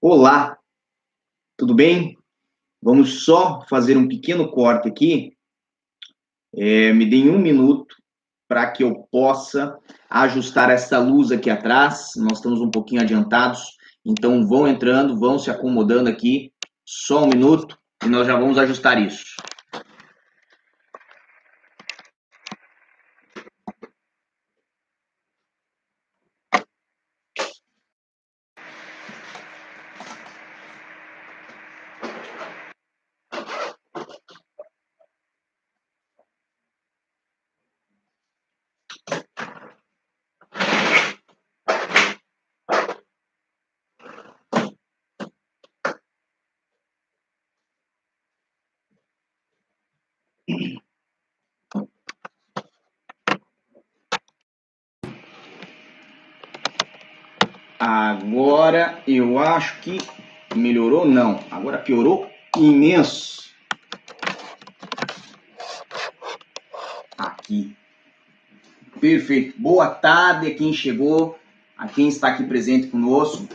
Olá, tudo bem? Vamos só fazer um pequeno corte aqui. É, me deem um minuto para que eu possa ajustar essa luz aqui atrás. Nós estamos um pouquinho adiantados, então vão entrando, vão se acomodando aqui. Só um minuto e nós já vamos ajustar isso. Agora eu acho que melhorou, não. Agora piorou imenso. Aqui. Perfeito. Boa tarde a quem chegou, a quem está aqui presente conosco.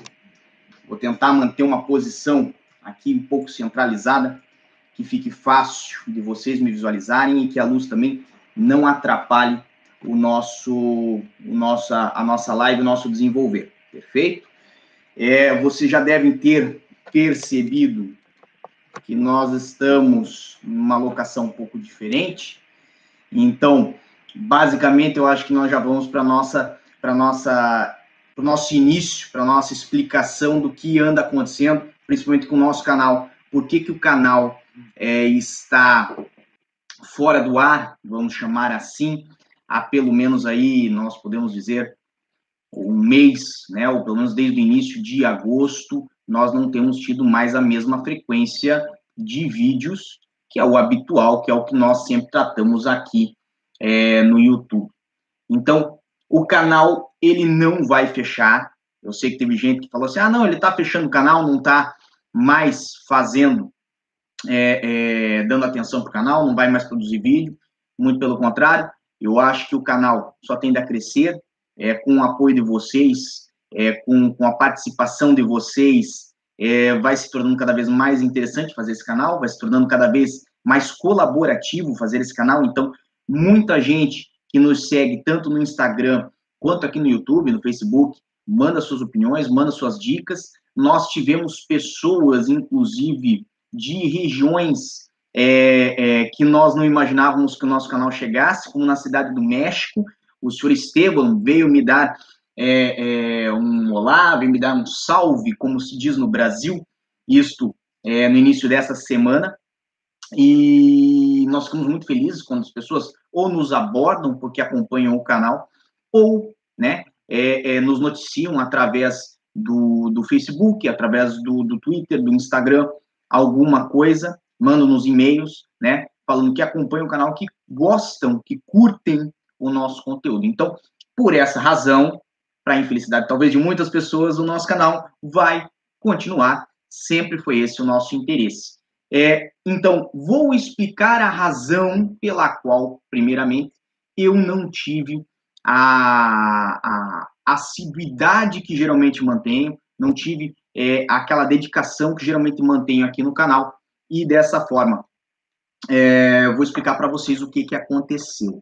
Vou tentar manter uma posição aqui um pouco centralizada, que fique fácil de vocês me visualizarem e que a luz também não atrapalhe o nosso, o nossa, a nossa live, o nosso desenvolver. Perfeito? É, vocês já devem ter percebido que nós estamos numa locação um pouco diferente. Então, basicamente, eu acho que nós já vamos para nossa, para nossa, para o nosso início, para nossa explicação do que anda acontecendo, principalmente com o nosso canal. Por que, que o canal é, está fora do ar, vamos chamar assim, há pelo menos aí, nós podemos dizer, um mês, né, ou pelo menos desde o início de agosto, nós não temos tido mais a mesma frequência de vídeos, que é o habitual, que é o que nós sempre tratamos aqui é, no YouTube. Então, o canal, ele não vai fechar. Eu sei que teve gente que falou assim, ah, não, ele está fechando o canal, não está mais fazendo, é, é, dando atenção para o canal, não vai mais produzir vídeo. Muito pelo contrário, eu acho que o canal só tende a crescer, é, com o apoio de vocês, é, com, com a participação de vocês, é, vai se tornando cada vez mais interessante fazer esse canal, vai se tornando cada vez mais colaborativo fazer esse canal. Então, muita gente que nos segue tanto no Instagram quanto aqui no YouTube, no Facebook, manda suas opiniões, manda suas dicas. Nós tivemos pessoas, inclusive, de regiões é, é, que nós não imaginávamos que o nosso canal chegasse, como na cidade do México, o senhor Esteban veio me dar é, é, um olá, veio me dar um salve, como se diz no Brasil, isto é, no início dessa semana. E nós ficamos muito felizes quando as pessoas ou nos abordam porque acompanham o canal, ou né, é, é, nos noticiam através do, do Facebook, através do, do Twitter, do Instagram, alguma coisa, mandam nos e-mails, né, falando que acompanham o canal, que gostam, que curtem o nosso conteúdo. Então, por essa razão, para a infelicidade talvez de muitas pessoas, o nosso canal vai continuar. Sempre foi esse o nosso interesse. É, então, vou explicar a razão pela qual, primeiramente, eu não tive a, a assiduidade que geralmente mantenho, não tive é, aquela dedicação que geralmente mantenho aqui no canal. E dessa forma, é, vou explicar para vocês o que, que aconteceu.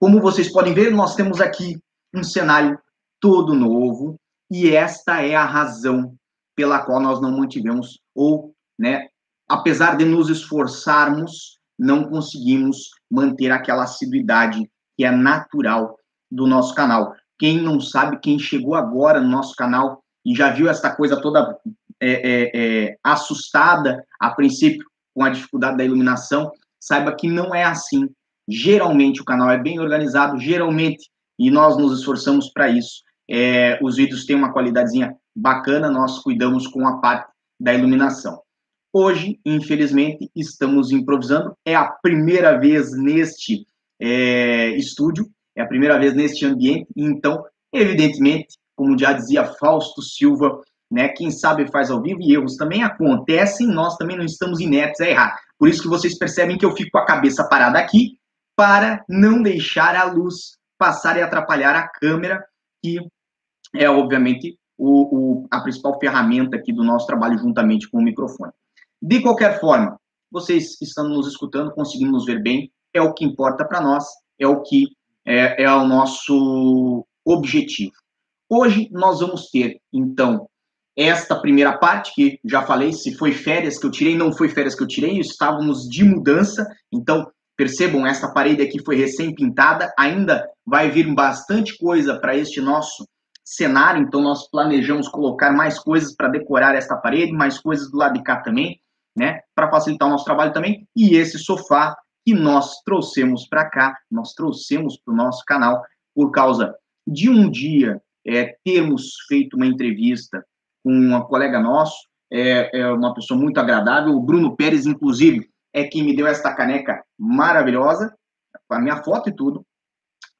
Como vocês podem ver, nós temos aqui um cenário todo novo e esta é a razão pela qual nós não mantivemos ou, né, apesar de nos esforçarmos, não conseguimos manter aquela assiduidade que é natural do nosso canal. Quem não sabe, quem chegou agora no nosso canal e já viu essa coisa toda é, é, é, assustada a princípio com a dificuldade da iluminação, saiba que não é assim. Geralmente o canal é bem organizado, geralmente, e nós nos esforçamos para isso. É, os vídeos têm uma qualidadezinha bacana, nós cuidamos com a parte da iluminação. Hoje, infelizmente, estamos improvisando. É a primeira vez neste é, estúdio, é a primeira vez neste ambiente. Então, evidentemente, como já dizia Fausto Silva, né, quem sabe faz ao vivo e erros também acontecem. Nós também não estamos ineptos a errar. Por isso que vocês percebem que eu fico com a cabeça parada aqui para não deixar a luz passar e atrapalhar a câmera, que é obviamente o, o, a principal ferramenta aqui do nosso trabalho juntamente com o microfone. De qualquer forma, vocês estão nos escutando, conseguindo nos ver bem, é o que importa para nós, é o que é, é o nosso objetivo. Hoje nós vamos ter, então, esta primeira parte, que já falei, se foi férias que eu tirei, não foi férias que eu tirei, estávamos de mudança, então percebam, esta parede aqui foi recém-pintada, ainda vai vir bastante coisa para este nosso cenário, então nós planejamos colocar mais coisas para decorar esta parede, mais coisas do lado de cá também, né, para facilitar o nosso trabalho também, e esse sofá que nós trouxemos para cá, nós trouxemos para o nosso canal por causa de um dia é, termos feito uma entrevista com uma colega nosso, é, é uma pessoa muito agradável, o Bruno Pérez, inclusive, é quem me deu esta caneca maravilhosa, com a minha foto e tudo,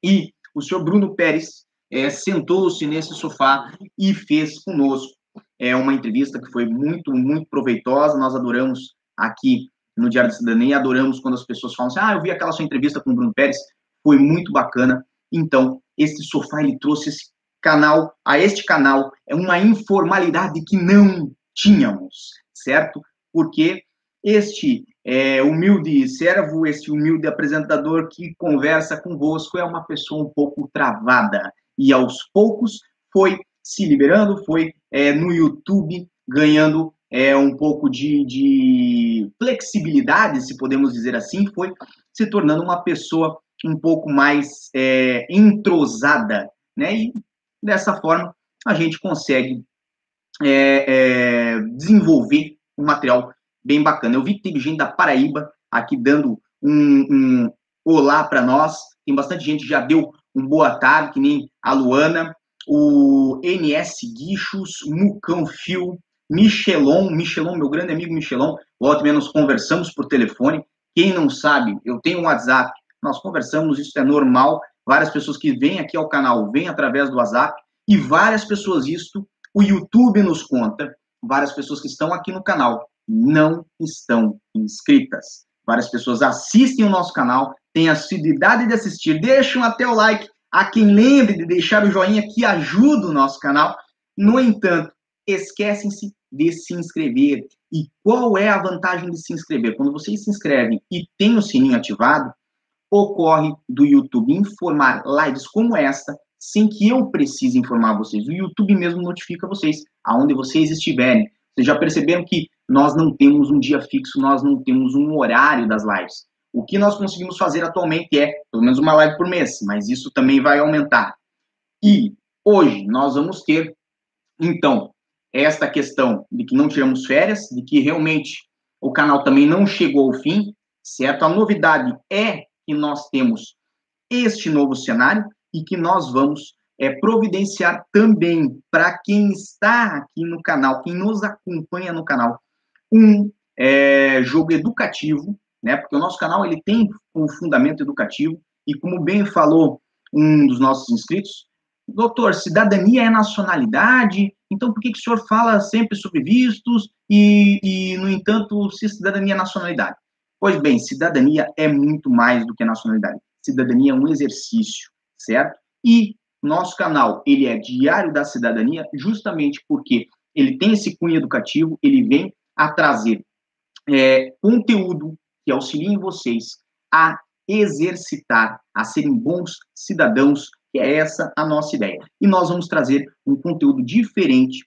e o senhor Bruno Pérez é, sentou-se nesse sofá e fez conosco é, uma entrevista que foi muito, muito proveitosa. Nós adoramos aqui no Diário da Cidadania, adoramos quando as pessoas falam assim: ah, eu vi aquela sua entrevista com o Bruno Pérez, foi muito bacana. Então, esse sofá ele trouxe esse canal, a este canal, é uma informalidade que não tínhamos, certo? Porque este é, humilde servo, este humilde apresentador que conversa convosco é uma pessoa um pouco travada e aos poucos foi se liberando, foi é, no YouTube ganhando é, um pouco de, de flexibilidade, se podemos dizer assim, foi se tornando uma pessoa um pouco mais é, entrosada, né? E dessa forma a gente consegue é, é, desenvolver um material bem bacana. Eu vi que teve gente da Paraíba aqui dando um, um olá para nós. Tem bastante gente já deu um boa tarde, que nem a Luana, o NS Guichos, Mucão Fio, Michelon, Michelon, meu grande amigo Michelon, volta menos conversamos por telefone. Quem não sabe, eu tenho um WhatsApp, nós conversamos, isso é normal. Várias pessoas que vêm aqui ao canal vêm através do WhatsApp e várias pessoas, isto o YouTube nos conta, várias pessoas que estão aqui no canal não estão inscritas. Várias pessoas assistem o nosso canal, têm a assiduidade de assistir, deixam até o like. A quem lembre de deixar o joinha que ajuda o nosso canal. No entanto, esquecem-se de se inscrever. E qual é a vantagem de se inscrever? Quando vocês se inscrevem e tem o sininho ativado, ocorre do YouTube informar lives como esta, sem que eu precise informar vocês. O YouTube mesmo notifica vocês aonde vocês estiverem. Vocês já perceberam que nós não temos um dia fixo, nós não temos um horário das lives. O que nós conseguimos fazer atualmente é pelo menos uma live por mês, mas isso também vai aumentar. E hoje nós vamos ter, então, esta questão de que não tiramos férias, de que realmente o canal também não chegou ao fim, certo? A novidade é que nós temos este novo cenário e que nós vamos é, providenciar também para quem está aqui no canal, quem nos acompanha no canal, um é, jogo educativo, né? Porque o nosso canal ele tem um fundamento educativo e como bem falou um dos nossos inscritos, doutor, cidadania é nacionalidade, então por que, que o senhor fala sempre sobre vistos e, e, no entanto, se cidadania é nacionalidade? Pois bem, cidadania é muito mais do que nacionalidade. Cidadania é um exercício, certo? E nosso canal, ele é Diário da Cidadania, justamente porque ele tem esse cunho educativo, ele vem a trazer é, conteúdo que auxiliem vocês a exercitar, a serem bons cidadãos, que é essa a nossa ideia. E nós vamos trazer um conteúdo diferente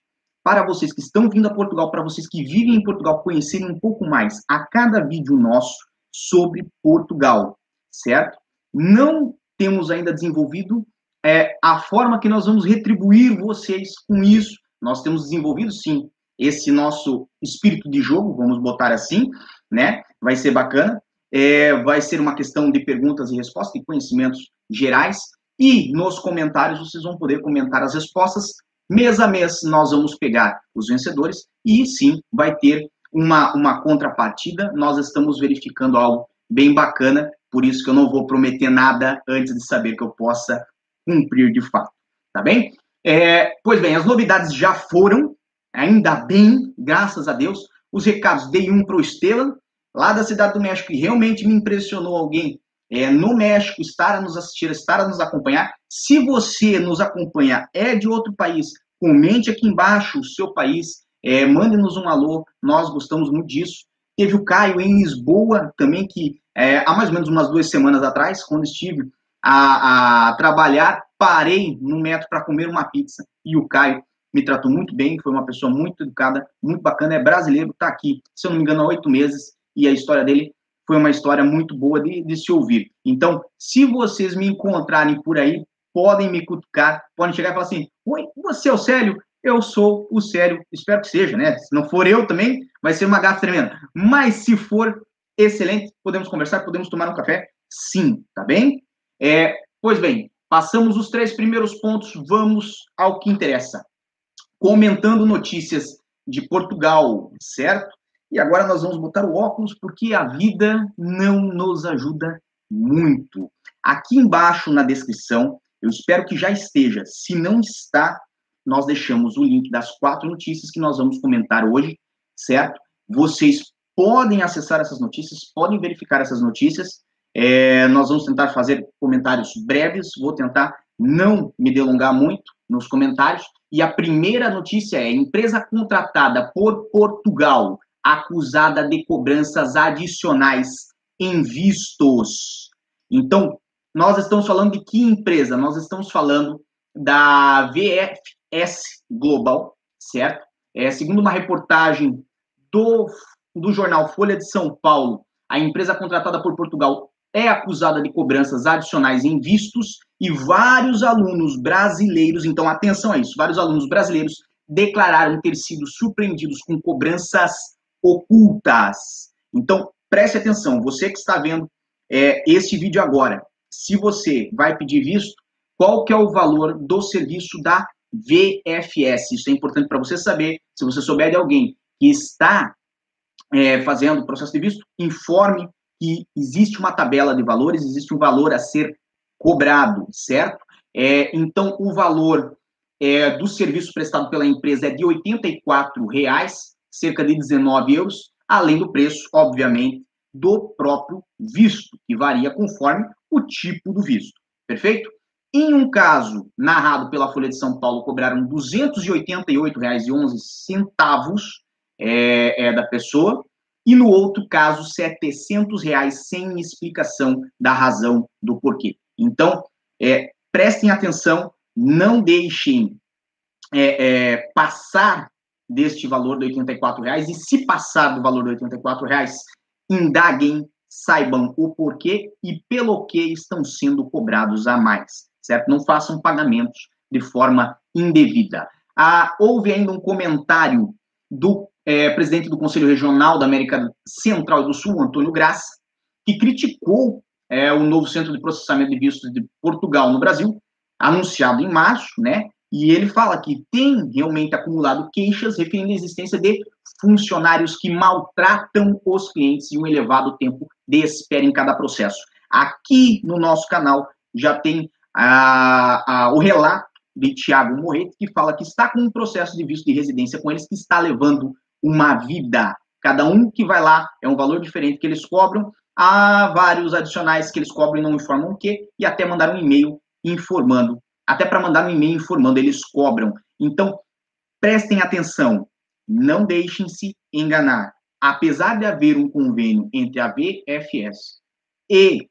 para vocês que estão vindo a Portugal, para vocês que vivem em Portugal, conhecerem um pouco mais a cada vídeo nosso sobre Portugal, certo? Não temos ainda desenvolvido é, a forma que nós vamos retribuir vocês com isso. Nós temos desenvolvido, sim, esse nosso espírito de jogo, vamos botar assim, né? Vai ser bacana. É, vai ser uma questão de perguntas e respostas, de conhecimentos gerais. E nos comentários vocês vão poder comentar as respostas. Mês a mês nós vamos pegar os vencedores e sim vai ter uma, uma contrapartida. Nós estamos verificando algo bem bacana, por isso que eu não vou prometer nada antes de saber que eu possa cumprir de fato. Tá bem? É, pois bem, as novidades já foram, ainda bem, graças a Deus. Os recados dei um para o Esteban, lá da Cidade do México, que realmente me impressionou alguém é, no México estar a nos assistir, estar a nos acompanhar. Se você nos acompanha, é de outro país, Comente aqui embaixo o seu país, é, mande-nos um alô, nós gostamos muito disso. Teve o Caio em Lisboa também, que é, há mais ou menos umas duas semanas atrás, quando estive a, a trabalhar, parei no metro para comer uma pizza e o Caio me tratou muito bem, foi uma pessoa muito educada, muito bacana, é brasileiro, está aqui, se eu não me engano, há oito meses, e a história dele foi uma história muito boa de, de, se ouvir. Então, se vocês me encontrarem por aí, podem me cutucar, podem chegar e falar assim, oi, você é o Célio? Eu sou o Célio, espero que seja, né? Se não for eu também, vai ser uma gafa tremenda. Mas se for excelente, podemos conversar, podemos tomar um café, sim, tá bem? É, pois bem, passamos os três primeiros pontos, vamos ao que interessa comentando notícias de Portugal, certo? E agora nós vamos botar o óculos porque a vida não nos ajuda muito. Aqui embaixo na descrição, eu espero que já esteja. Se não está, nós deixamos o link das quatro notícias que nós vamos comentar hoje, certo? Vocês podem acessar essas notícias, podem verificar essas notícias. É, nós vamos tentar fazer comentários breves, vou tentar não me delongar muito nos comentários, e a primeira notícia é: empresa contratada por Portugal acusada de cobranças adicionais em vistos. Então, nós estamos falando de que empresa? Nós estamos falando da VFS Global, certo? É, segundo uma reportagem do, do jornal Folha de São Paulo, a empresa contratada por Portugal é acusada de cobranças adicionais em vistos e vários alunos brasileiros, então atenção a isso, vários alunos brasileiros declararam ter sido surpreendidos com cobranças ocultas. Então, preste atenção, você que está vendo é, esse vídeo agora, se você vai pedir visto, qual que é o valor do serviço da VFS? Isso é importante para você saber. Se você souber de alguém que está é, fazendo o processo de visto, informe que existe uma tabela de valores, existe um valor a ser cobrado, certo? É, então, o valor é, do serviço prestado pela empresa é de 84 reais, cerca de 19 euros, além do preço, obviamente, do próprio visto, que varia conforme o tipo do visto. Perfeito? Em um caso narrado pela Folha de São Paulo, cobraram R$ 288,11 é, é, da pessoa, e no outro caso, 700 reais sem explicação da razão do porquê. Então, é, prestem atenção, não deixem é, é, passar deste valor de 84 reais e se passar do valor de 84 reais, indaguem, saibam o porquê e pelo que estão sendo cobrados a mais, certo? Não façam pagamentos de forma indevida. Ah, houve ainda um comentário do é, presidente do Conselho Regional da América Central e do Sul, Antônio Graça, que criticou é, o novo centro de processamento de vistos de Portugal no Brasil, anunciado em março, né? E ele fala que tem realmente acumulado queixas referindo à existência de funcionários que maltratam os clientes e um elevado tempo de espera em cada processo. Aqui no nosso canal já tem a, a, o relato de Tiago Morreto, que fala que está com um processo de visto de residência com eles que está levando uma vida. Cada um que vai lá é um valor diferente que eles cobram. Há vários adicionais que eles cobram e não informam o quê, e até mandar um e-mail informando. Até para mandar um e-mail informando, eles cobram. Então, prestem atenção, não deixem se enganar. Apesar de haver um convênio entre a VFS e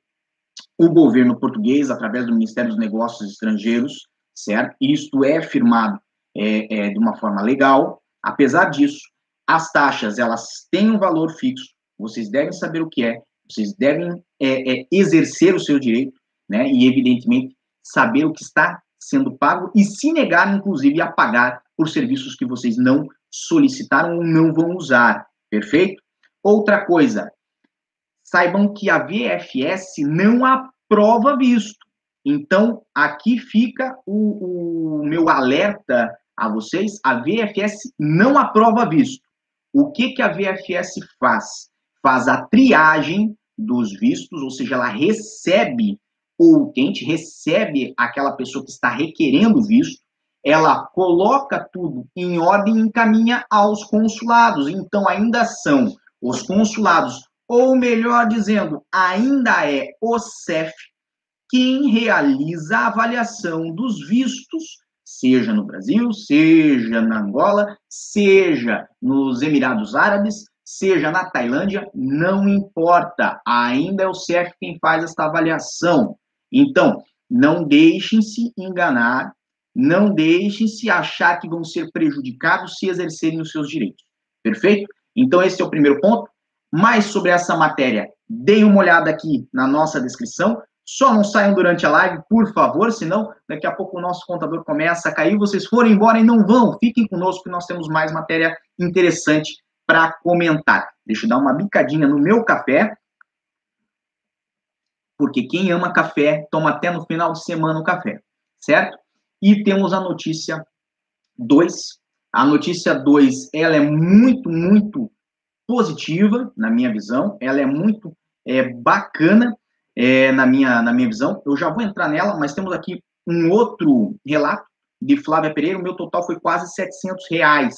o governo português, através do Ministério dos Negócios Estrangeiros, certo? Isto é firmado é, é, de uma forma legal. Apesar disso, as taxas, elas têm um valor fixo, vocês devem saber o que é, vocês devem é, é, exercer o seu direito, né? E, evidentemente, saber o que está sendo pago e se negar, inclusive, a pagar por serviços que vocês não solicitaram ou não vão usar, perfeito? Outra coisa, saibam que a VFS não aprova visto. Então, aqui fica o, o meu alerta a vocês: a VFS não aprova visto. O que, que a VFS faz? Faz a triagem dos vistos, ou seja, ela recebe o utente, recebe aquela pessoa que está requerendo visto, ela coloca tudo em ordem e encaminha aos consulados. Então, ainda são os consulados, ou melhor dizendo, ainda é o CEF quem realiza a avaliação dos vistos, seja no Brasil, seja na Angola, seja nos Emirados Árabes, seja na Tailândia, não importa. Ainda é o CEF quem faz esta avaliação. Então, não deixem-se enganar, não deixem-se achar que vão ser prejudicados se exercerem os seus direitos. Perfeito? Então, esse é o primeiro ponto. Mais sobre essa matéria, deem uma olhada aqui na nossa descrição. Só não saiam durante a live, por favor, senão daqui a pouco o nosso contador começa a cair. Vocês forem embora e não vão, fiquem conosco que nós temos mais matéria interessante para comentar. Deixa eu dar uma bicadinha no meu café, porque quem ama café toma até no final de semana o café, certo? E temos a notícia 2. A notícia 2, ela é muito, muito positiva, na minha visão. Ela é muito é, bacana é, na, minha, na minha visão. Eu já vou entrar nela, mas temos aqui um outro relato de Flávia Pereira. O meu total foi quase 700 reais.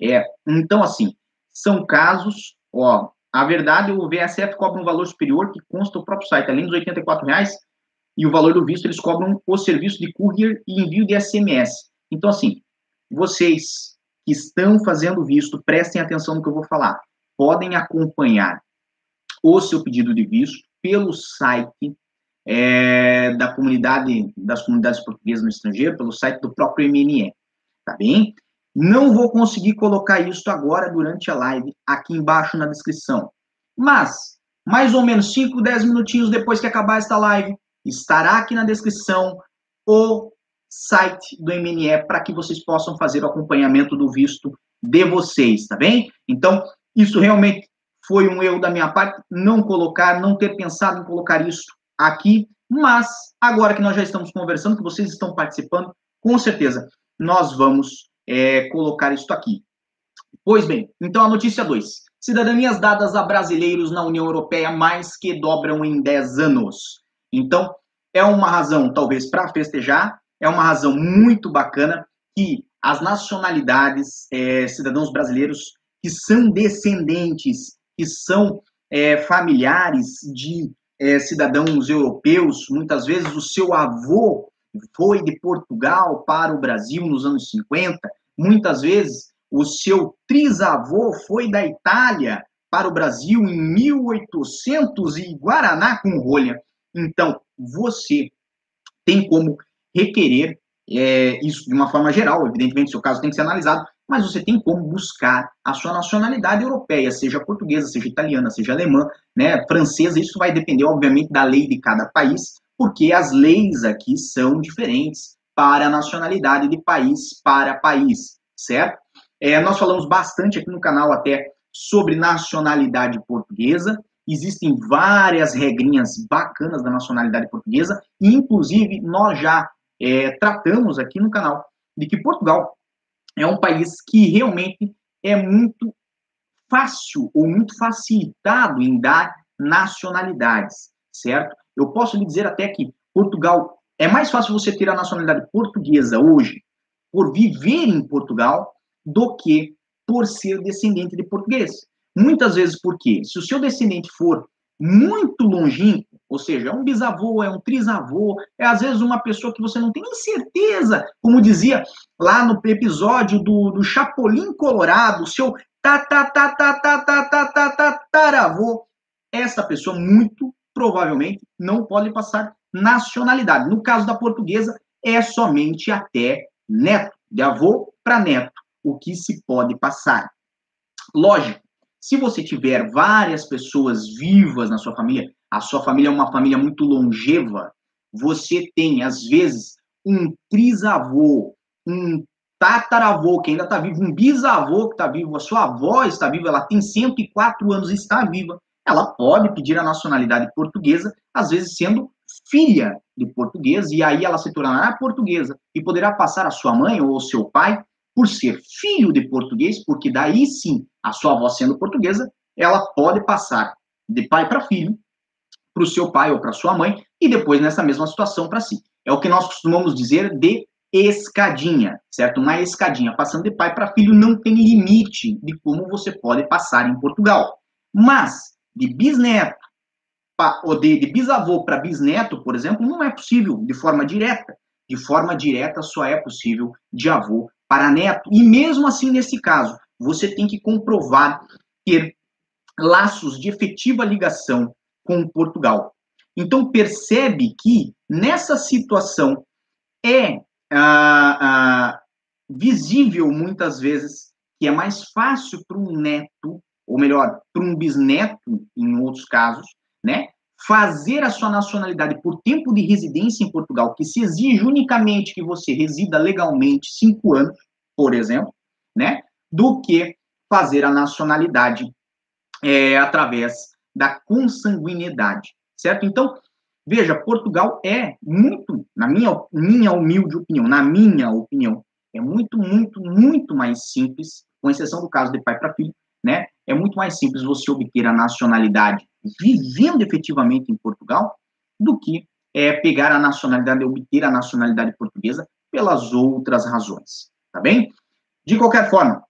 É, então, assim, são casos, ó, a verdade, o VSF cobra um valor superior que consta o próprio site, além dos 84 reais, e o valor do visto, eles cobram o serviço de courier e envio de SMS. Então, assim, vocês que estão fazendo visto, prestem atenção no que eu vou falar. Podem acompanhar o seu pedido de visto pelo site é, da comunidade, das comunidades portuguesas no estrangeiro, pelo site do próprio MNE, tá bem? Não vou conseguir colocar isso agora durante a live, aqui embaixo na descrição. Mas, mais ou menos 5, 10 minutinhos depois que acabar esta live, estará aqui na descrição o site do MNE para que vocês possam fazer o acompanhamento do visto de vocês, tá bem? Então, isso realmente foi um erro da minha parte, não colocar, não ter pensado em colocar isso aqui, mas agora que nós já estamos conversando, que vocês estão participando, com certeza nós vamos é, colocar isso aqui. Pois bem, então a notícia 2. Cidadanias dadas a brasileiros na União Europeia mais que dobram em 10 anos. Então, é uma razão, talvez, para festejar, é uma razão muito bacana que as nacionalidades, é, cidadãos brasileiros que são descendentes, que são é, familiares de é, cidadãos europeus, muitas vezes o seu avô foi de Portugal para o Brasil nos anos 50, muitas vezes o seu trisavô foi da Itália para o Brasil em 1800 e Guaraná com rolha. Então, você tem como requerer é, isso de uma forma geral, evidentemente, seu caso tem que ser analisado, mas você tem como buscar a sua nacionalidade europeia, seja portuguesa, seja italiana, seja alemã, né, francesa, isso vai depender, obviamente, da lei de cada país, porque as leis aqui são diferentes para nacionalidade de país para país, certo? É, nós falamos bastante aqui no canal até sobre nacionalidade portuguesa, existem várias regrinhas bacanas da nacionalidade portuguesa, e inclusive nós já é, tratamos aqui no canal de que Portugal é um país que realmente é muito fácil ou muito facilitado em dar nacionalidades, certo? Eu posso lhe dizer até que Portugal é mais fácil você ter a nacionalidade portuguesa hoje por viver em Portugal do que por ser descendente de português. Muitas vezes porque se o seu descendente for muito longínquo, ou seja, é um bisavô, é um trisavô, é às vezes uma pessoa que você não tem nem certeza, como dizia lá no episódio do, do Chapolin Colorado, seu tataravô, essa pessoa muito provavelmente não pode passar nacionalidade. No caso da portuguesa, é somente até neto, de avô para neto, o que se pode passar. Lógico, se você tiver várias pessoas vivas na sua família, a sua família é uma família muito longeva, você tem, às vezes, um trisavô, um tataravô que ainda está vivo, um bisavô que está vivo, a sua avó está viva, ela tem 104 anos e está viva ela pode pedir a nacionalidade portuguesa, às vezes sendo filha de português, e aí ela se tornará portuguesa e poderá passar a sua mãe ou seu pai por ser filho de português, porque daí sim, a sua avó sendo portuguesa, ela pode passar de pai para filho, para o seu pai ou para sua mãe, e depois nessa mesma situação para si. É o que nós costumamos dizer de escadinha, certo? Uma escadinha, passando de pai para filho, não tem limite de como você pode passar em Portugal. Mas, de bisneto, ou de, de bisavô para bisneto, por exemplo, não é possível de forma direta. de forma direta só é possível de avô para neto. E mesmo assim, nesse caso, você tem que comprovar ter laços de efetiva ligação com Portugal. Então, percebe que nessa situação é ah, ah, visível muitas vezes que é mais fácil para um neto, ou melhor, para um bisneto, em outros casos, né, fazer a sua nacionalidade por tempo de residência em Portugal, que se exige unicamente que você resida legalmente cinco anos, por exemplo, né, do que fazer a nacionalidade é, através da consanguinidade, certo? Então, veja, Portugal é muito, na minha, minha humilde opinião, na minha opinião, é muito, muito, muito mais simples, com exceção do caso de pai para filho, né? É muito mais simples você obter a nacionalidade vivendo efetivamente em Portugal do que é, pegar a nacionalidade, obter a nacionalidade portuguesa pelas outras razões, tá bem? De qualquer forma,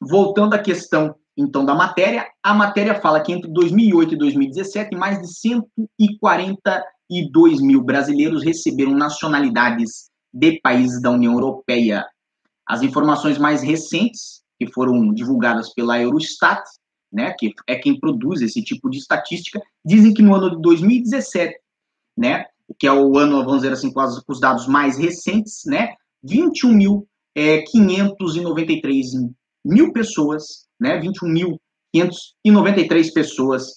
voltando à questão então da matéria, a matéria fala que entre 2008 e 2017, mais de 142 mil brasileiros receberam nacionalidades de países da União Europeia. As informações mais recentes, que foram divulgadas pela Eurostat, né, que é quem produz esse tipo de estatística, dizem que no ano de 2017, né, que é o ano, vamos dizer assim, com, os dados mais recentes, né, 21.593 é, mil pessoas, né, 21.593 pessoas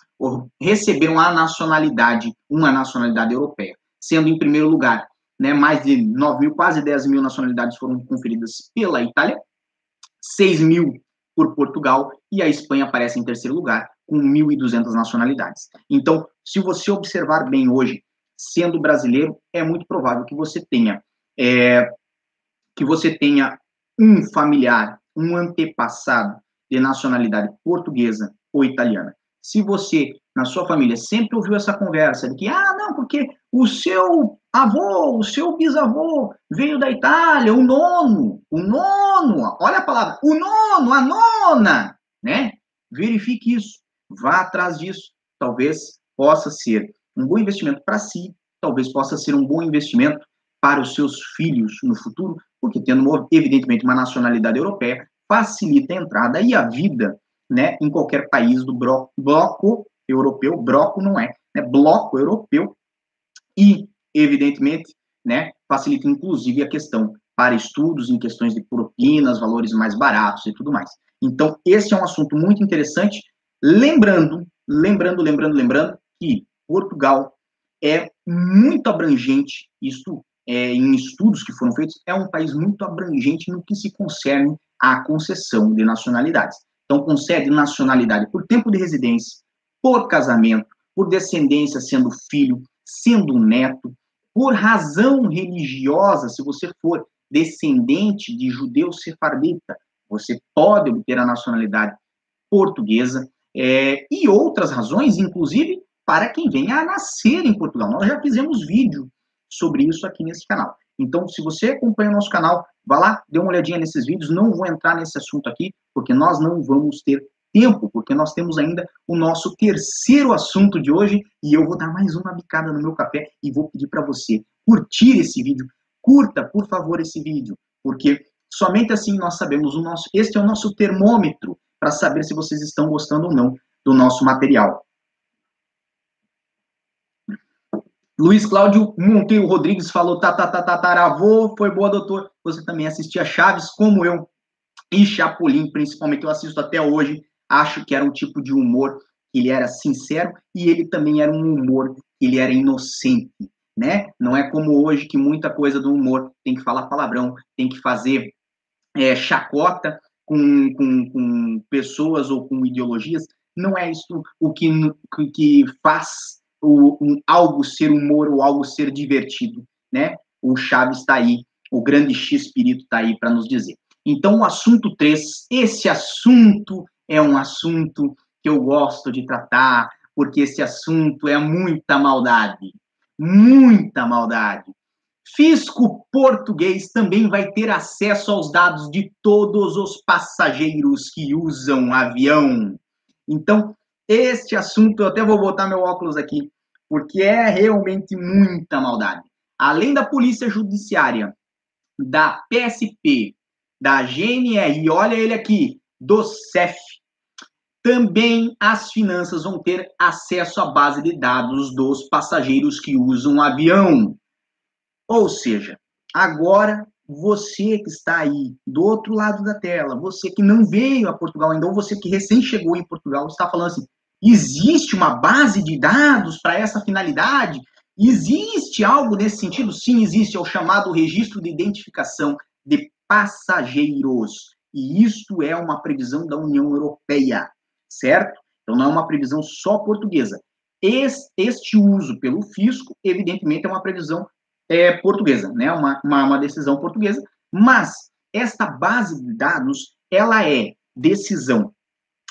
receberam a nacionalidade, uma nacionalidade europeia, sendo em primeiro lugar, né, mais de 9 mil, quase 10 mil nacionalidades foram conferidas pela Itália, 6 mil por Portugal e a Espanha aparece em terceiro lugar com 1.200 nacionalidades. Então, se você observar bem hoje, sendo brasileiro, é muito provável que você tenha é, que você tenha um familiar um antepassado de nacionalidade portuguesa ou italiana. Se você, na sua família, sempre ouviu essa conversa de que, ah, não, porque o seu avô, o seu bisavô veio da Itália, o nono, o nono, olha a palavra, o nono, a nona, né? Verifique isso, vá atrás disso. Talvez possa ser um bom investimento para si, talvez possa ser um bom investimento para os seus filhos no futuro, porque tendo, evidentemente, uma nacionalidade europeia, facilita a entrada e a vida né, em qualquer país do bloco, bloco europeu, bloco não é, né, bloco europeu, e, evidentemente, né, facilita inclusive a questão para estudos em questões de propinas, valores mais baratos e tudo mais. Então, esse é um assunto muito interessante, lembrando, lembrando, lembrando, lembrando que Portugal é muito abrangente, isto é, em estudos que foram feitos, é um país muito abrangente no que se concerne à concessão de nacionalidades. Então, concede nacionalidade por tempo de residência, por casamento, por descendência, sendo filho, sendo neto, por razão religiosa, se você for descendente de judeu sefardita, você pode obter a nacionalidade portuguesa, é, e outras razões, inclusive para quem venha a nascer em Portugal. Nós já fizemos vídeo sobre isso aqui nesse canal. Então, se você acompanha o nosso canal, vá lá, dê uma olhadinha nesses vídeos. Não vou entrar nesse assunto aqui, porque nós não vamos ter tempo, porque nós temos ainda o nosso terceiro assunto de hoje e eu vou dar mais uma bicada no meu café e vou pedir para você curtir esse vídeo. Curta, por favor, esse vídeo, porque somente assim nós sabemos o nosso, este é o nosso termômetro para saber se vocês estão gostando ou não do nosso material. Luiz Cláudio Monteiro Rodrigues falou, tá, tá, tá, tá, taravô, foi boa, doutor. Você também assistia Chaves, como eu, e Chapolin, principalmente, eu assisto até hoje. Acho que era um tipo de humor que ele era sincero e ele também era um humor que ele era inocente, né? Não é como hoje que muita coisa do humor tem que falar palavrão, tem que fazer é, chacota com, com, com pessoas ou com ideologias. Não é isso o que, que faz o, um, algo ser humor ou algo ser divertido, né? O Chaves está aí, o grande X-Espírito está aí para nos dizer. Então, o assunto 3, esse assunto é um assunto que eu gosto de tratar, porque esse assunto é muita maldade. Muita maldade. Fisco português também vai ter acesso aos dados de todos os passageiros que usam avião. Então, este assunto, eu até vou botar meu óculos aqui, porque é realmente muita maldade. além da Polícia Judiciária, da PSP, da GNR, e olha ele aqui, do CEF, também as finanças vão ter acesso à base de dados dos passageiros que usam o avião. Ou seja, agora você que está aí do outro lado da tela, você que não veio a Portugal ainda, ou você que recém chegou em Portugal, está falando assim: existe uma base de dados para essa finalidade? Existe algo nesse sentido? Sim, existe. É o chamado registro de identificação de passageiros. E isto é uma previsão da União Europeia, certo? Então não é uma previsão só portuguesa. Este uso pelo fisco, evidentemente, é uma previsão é, portuguesa, né? Uma, uma, uma decisão portuguesa, mas esta base de dados, ela é decisão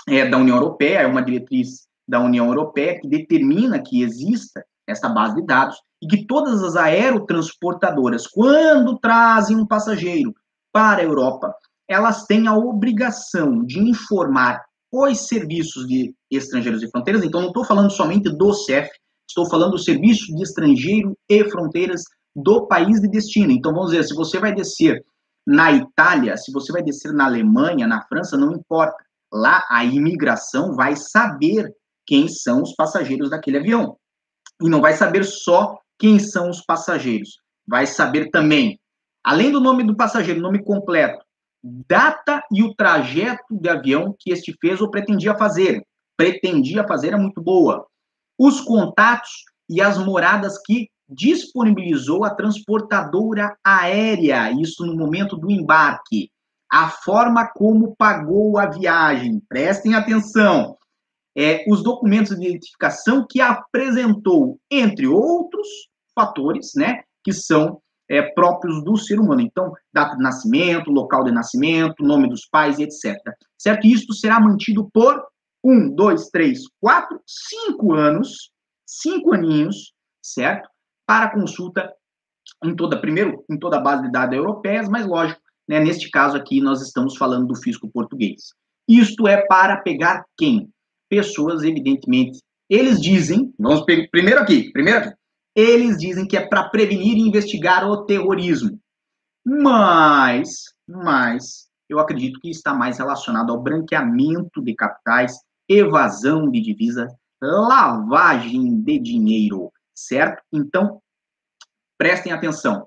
é, da União Europeia, é uma diretriz da União Europeia que determina que exista essa base de dados e que todas as aerotransportadoras, quando trazem um passageiro para a Europa, elas têm a obrigação de informar os serviços de estrangeiros e fronteiras. Então, não estou falando somente do CEF, estou falando do Serviço de Estrangeiro e Fronteiras do país de destino. Então, vamos dizer, se você vai descer na Itália, se você vai descer na Alemanha, na França, não importa. Lá a imigração vai saber quem são os passageiros daquele avião. E não vai saber só quem são os passageiros. Vai saber também, além do nome do passageiro, nome completo, data e o trajeto de avião que este fez ou pretendia fazer. Pretendia fazer é muito boa. Os contatos e as moradas que disponibilizou a transportadora aérea, isso no momento do embarque. A forma como pagou a viagem, prestem atenção. É, os documentos de identificação que apresentou, entre outros fatores, né, que são é, próprios do ser humano. Então, data de nascimento, local de nascimento, nome dos pais, etc. Certo? Isto será mantido por um, dois, três, quatro, cinco anos, cinco aninhos, certo? para consulta em toda, primeiro, em toda a base de dados europeias, mas lógico, né, neste caso aqui nós estamos falando do fisco português. Isto é para pegar quem? Pessoas, evidentemente, eles dizem, vamos primeiro aqui, primeiro aqui, eles dizem que é para prevenir e investigar o terrorismo. Mas, mas, eu acredito que está mais relacionado ao branqueamento de capitais, evasão de divisas, lavagem de dinheiro certo? Então, prestem atenção.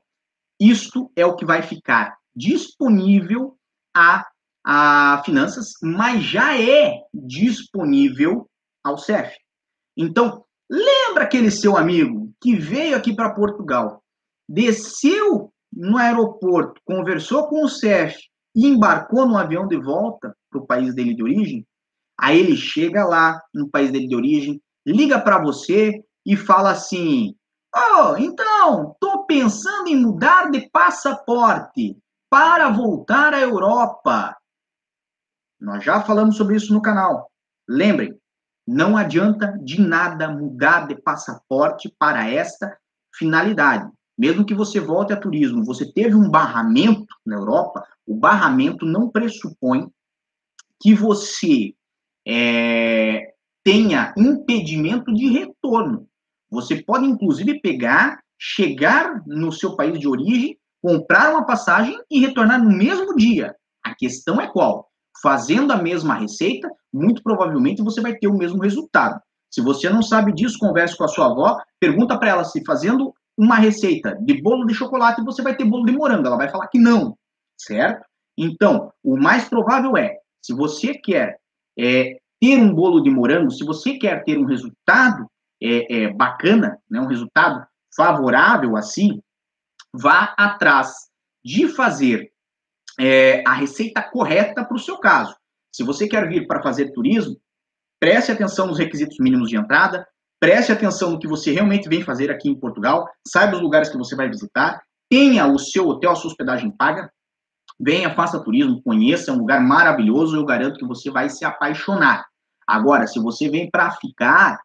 Isto é o que vai ficar disponível a, a finanças, mas já é disponível ao CEF. Então, lembra aquele seu amigo que veio aqui para Portugal, desceu no aeroporto, conversou com o CEF e embarcou no avião de volta para o país dele de origem? Aí ele chega lá no país dele de origem, liga para você e fala assim: Oh, então, estou pensando em mudar de passaporte para voltar à Europa. Nós já falamos sobre isso no canal. Lembrem, não adianta de nada mudar de passaporte para esta finalidade. Mesmo que você volte a turismo, você teve um barramento na Europa, o barramento não pressupõe que você é, tenha impedimento de retorno. Você pode, inclusive, pegar, chegar no seu país de origem, comprar uma passagem e retornar no mesmo dia. A questão é qual? Fazendo a mesma receita, muito provavelmente você vai ter o mesmo resultado. Se você não sabe disso, converse com a sua avó, pergunta para ela se fazendo uma receita de bolo de chocolate você vai ter bolo de morango. Ela vai falar que não, certo? Então, o mais provável é, se você quer é, ter um bolo de morango, se você quer ter um resultado é, é, bacana, né, um resultado favorável assim, vá atrás de fazer é, a receita correta para o seu caso. Se você quer vir para fazer turismo, preste atenção nos requisitos mínimos de entrada, preste atenção no que você realmente vem fazer aqui em Portugal, saiba os lugares que você vai visitar, tenha o seu hotel, a sua hospedagem paga, venha, faça turismo, conheça, é um lugar maravilhoso, eu garanto que você vai se apaixonar. Agora, se você vem para ficar,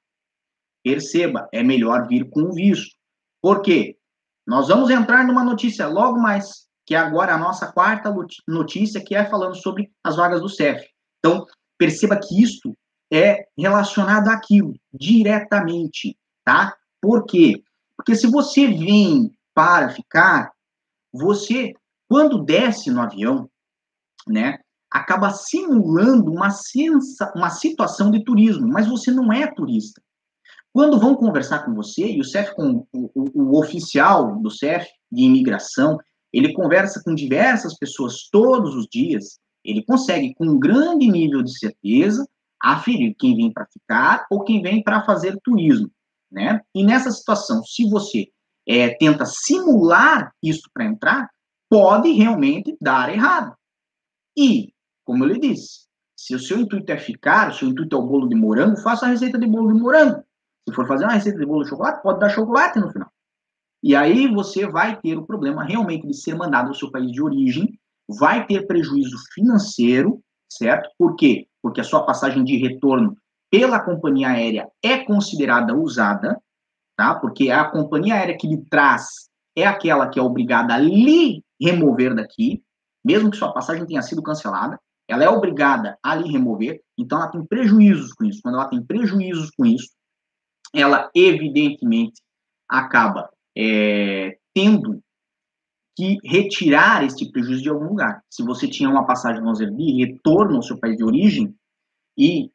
Perceba, é melhor vir com o visto. Por quê? Nós vamos entrar numa notícia logo mais, que é agora a nossa quarta notícia, que é falando sobre as vagas do CEF. Então, perceba que isto é relacionado àquilo, diretamente, tá? Por quê? Porque se você vem para ficar, você, quando desce no avião, né, acaba simulando uma, sensa, uma situação de turismo, mas você não é turista. Quando vão conversar com você, e o CEF, com, o, o, o oficial do CEF de imigração, ele conversa com diversas pessoas todos os dias, ele consegue, com um grande nível de certeza, aferir quem vem para ficar ou quem vem para fazer turismo, né? E nessa situação, se você é, tenta simular isso para entrar, pode realmente dar errado. E, como eu lhe disse, se o seu intuito é ficar, o seu intuito é o bolo de morango, faça a receita de bolo de morango. Se for fazer uma receita de bolo de chocolate, pode dar chocolate no final. E aí você vai ter o problema realmente de ser mandado ao seu país de origem, vai ter prejuízo financeiro, certo? Por quê? Porque a sua passagem de retorno pela companhia aérea é considerada usada, tá? Porque a companhia aérea que lhe traz é aquela que é obrigada a lhe remover daqui, mesmo que sua passagem tenha sido cancelada, ela é obrigada a lhe remover, então ela tem prejuízos com isso. Quando ela tem prejuízos com isso, ela evidentemente acaba é, tendo que retirar este prejuízo de algum lugar. Se você tinha uma passagem, vamos dizer, de retorno ao seu país de origem, e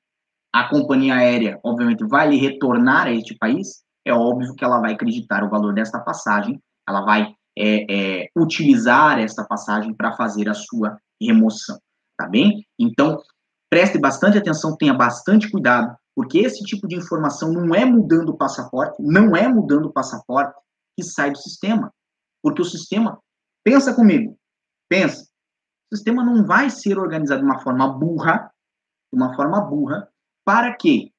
a companhia aérea, obviamente, vai lhe retornar a este país, é óbvio que ela vai acreditar o valor desta passagem, ela vai é, é, utilizar esta passagem para fazer a sua remoção, tá bem? Então, preste bastante atenção, tenha bastante cuidado, porque esse tipo de informação não é mudando o passaporte, não é mudando o passaporte que sai do sistema. Porque o sistema, pensa comigo, pensa, o sistema não vai ser organizado de uma forma burra, de uma forma burra, para que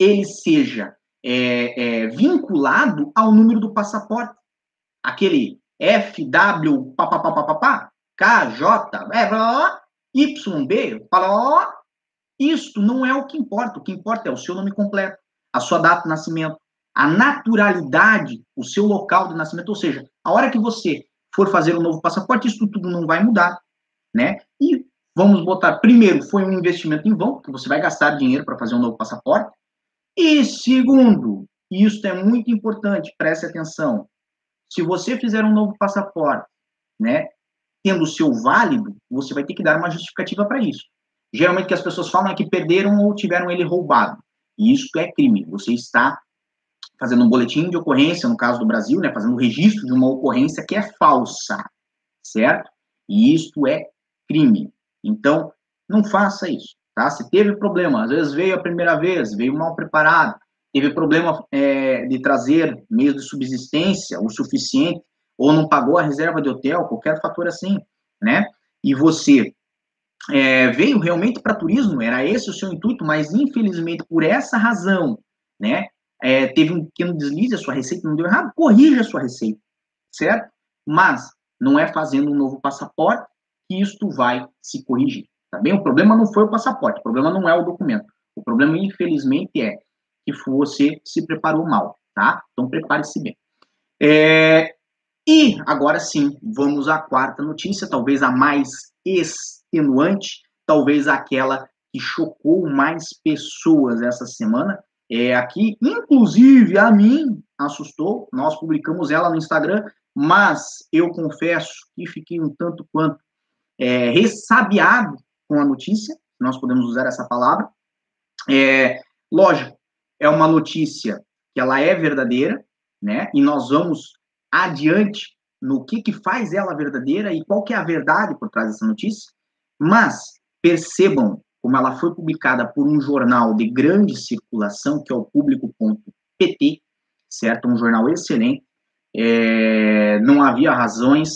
ele seja é, é, vinculado ao número do passaporte. Aquele FW, papapá, KJ, é, YB, isto não é o que importa. O que importa é o seu nome completo, a sua data de nascimento, a naturalidade, o seu local de nascimento. Ou seja, a hora que você for fazer um novo passaporte, isso tudo não vai mudar, né? E vamos botar, primeiro, foi um investimento em vão, porque você vai gastar dinheiro para fazer um novo passaporte. E segundo, e isso é muito importante, preste atenção, se você fizer um novo passaporte, né, tendo o seu válido, você vai ter que dar uma justificativa para isso. Geralmente que as pessoas falam é que perderam ou tiveram ele roubado. E isso é crime. Você está fazendo um boletim de ocorrência, no caso do Brasil, né, fazendo um registro de uma ocorrência que é falsa, certo? E isto é crime. Então, não faça isso, tá? Se teve problema, às vezes veio a primeira vez, veio mal preparado, teve problema é, de trazer meios de subsistência o suficiente, ou não pagou a reserva de hotel, qualquer fator assim, né? E você é, veio realmente para turismo, era esse o seu intuito, mas infelizmente por essa razão, né, é, teve um pequeno deslize, a sua receita não deu errado, corrija a sua receita, certo? Mas não é fazendo um novo passaporte que isto vai se corrigir, tá bem? O problema não foi o passaporte, o problema não é o documento, o problema infelizmente é que você se preparou mal, tá? Então prepare-se bem. É, e agora sim, vamos à quarta notícia, talvez a mais extenuante, talvez aquela que chocou mais pessoas essa semana. É aqui, inclusive a mim assustou. Nós publicamos ela no Instagram, mas eu confesso que fiquei um tanto quanto é, ressabiado com a notícia. Nós podemos usar essa palavra. É, lógico, é uma notícia que ela é verdadeira, né? E nós vamos adiante no que, que faz ela verdadeira e qual que é a verdade por trás dessa notícia, mas percebam como ela foi publicada por um jornal de grande circulação, que é o público.pt, certo? Um jornal excelente. É, não havia razões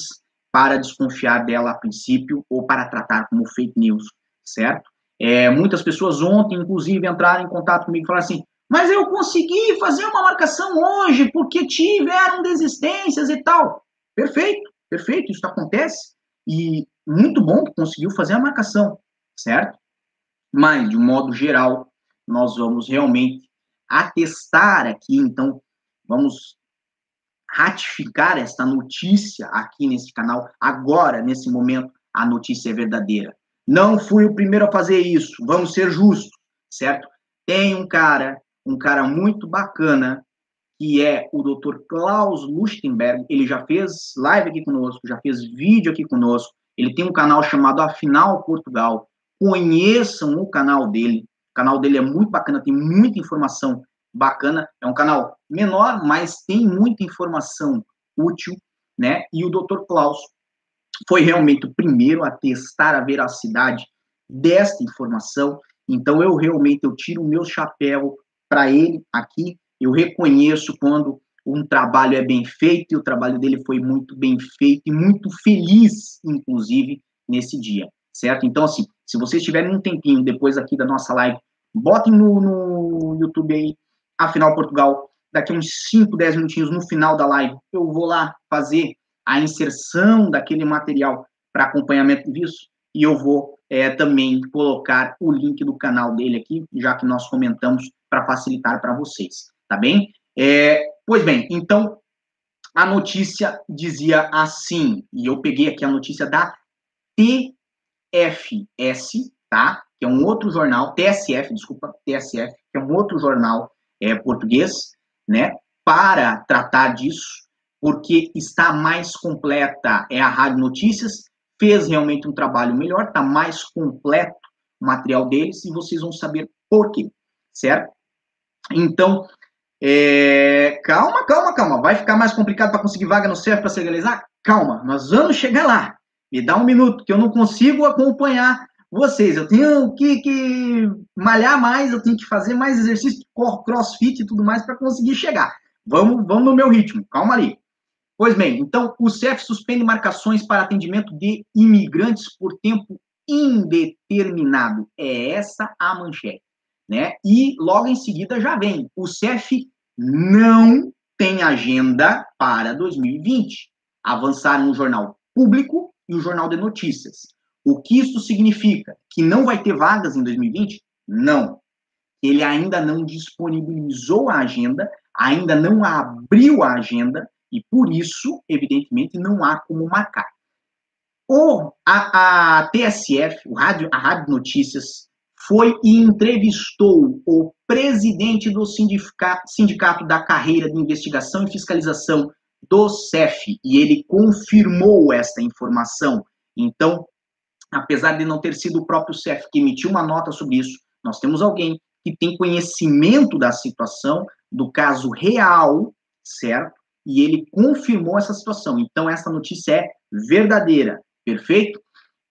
para desconfiar dela a princípio ou para tratar como fake news, certo? É, muitas pessoas ontem, inclusive, entraram em contato comigo e falaram assim: mas eu consegui fazer uma marcação hoje porque tiveram desistências e tal. Perfeito, perfeito, isso acontece. E muito bom que conseguiu fazer a marcação, certo? Mas, de um modo geral, nós vamos realmente atestar aqui, então, vamos ratificar esta notícia aqui nesse canal. Agora, nesse momento, a notícia é verdadeira. Não fui o primeiro a fazer isso, vamos ser justos, certo? Tem um cara, um cara muito bacana, que é o Dr. Klaus Lustenberg. Ele já fez live aqui conosco, já fez vídeo aqui conosco. Ele tem um canal chamado Afinal Portugal. Conheçam o canal dele. O canal dele é muito bacana, tem muita informação bacana. É um canal menor, mas tem muita informação útil, né? E o Dr. Klaus foi realmente o primeiro a testar a veracidade desta informação. Então eu realmente eu tiro o meu chapéu para ele aqui. Eu reconheço quando um trabalho é bem feito e o trabalho dele foi muito bem feito e muito feliz, inclusive, nesse dia, certo? Então, assim, se vocês tiverem um tempinho depois aqui da nossa live, botem no, no YouTube aí, afinal, Portugal, daqui uns 5, 10 minutinhos no final da live, eu vou lá fazer a inserção daquele material para acompanhamento disso e eu vou é, também colocar o link do canal dele aqui, já que nós comentamos, para facilitar para vocês, tá bem? É, pois bem, então a notícia dizia assim, e eu peguei aqui a notícia da TFS, tá? Que é um outro jornal, TSF, desculpa, TSF, que é um outro jornal é, português, né? Para tratar disso, porque está mais completa, é a Rádio Notícias, fez realmente um trabalho melhor, está mais completo o material deles e vocês vão saber por quê, certo? Então, é... calma, calma, calma. Vai ficar mais complicado para conseguir vaga no CEF para se legalizar? Calma, nós vamos chegar lá. Me dá um minuto, que eu não consigo acompanhar vocês. Eu tenho que, que malhar mais, eu tenho que fazer mais exercício, crossfit e tudo mais para conseguir chegar. Vamos, vamos no meu ritmo, calma ali. Pois bem, então o CEF suspende marcações para atendimento de imigrantes por tempo indeterminado. É essa a manchete, né? E logo em seguida já vem, o CEF não tem agenda para 2020. Avançaram o jornal público e o jornal de notícias. O que isso significa? Que não vai ter vagas em 2020? Não. Ele ainda não disponibilizou a agenda, ainda não abriu a agenda e por isso, evidentemente, não há como marcar. O, a, a TSF, o rádio, a Rádio Notícias, foi e entrevistou o presidente do sindicato, sindicato da Carreira de Investigação e Fiscalização do CEF, e ele confirmou esta informação. Então, apesar de não ter sido o próprio CEF que emitiu uma nota sobre isso, nós temos alguém que tem conhecimento da situação, do caso real, certo? e ele confirmou essa situação. Então, essa notícia é verdadeira, perfeito?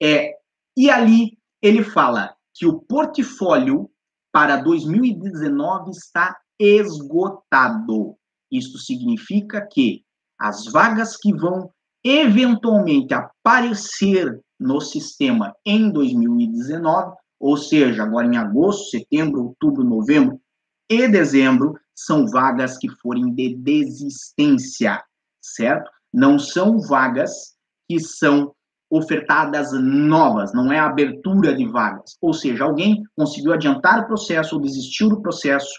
É, e ali ele fala que o portfólio para 2019 está esgotado. Isso significa que as vagas que vão eventualmente aparecer no sistema em 2019, ou seja, agora em agosto, setembro, outubro, novembro e dezembro, são vagas que forem de desistência, certo? Não são vagas que são ofertadas novas, não é abertura de vagas. Ou seja, alguém conseguiu adiantar o processo ou desistiu do processo,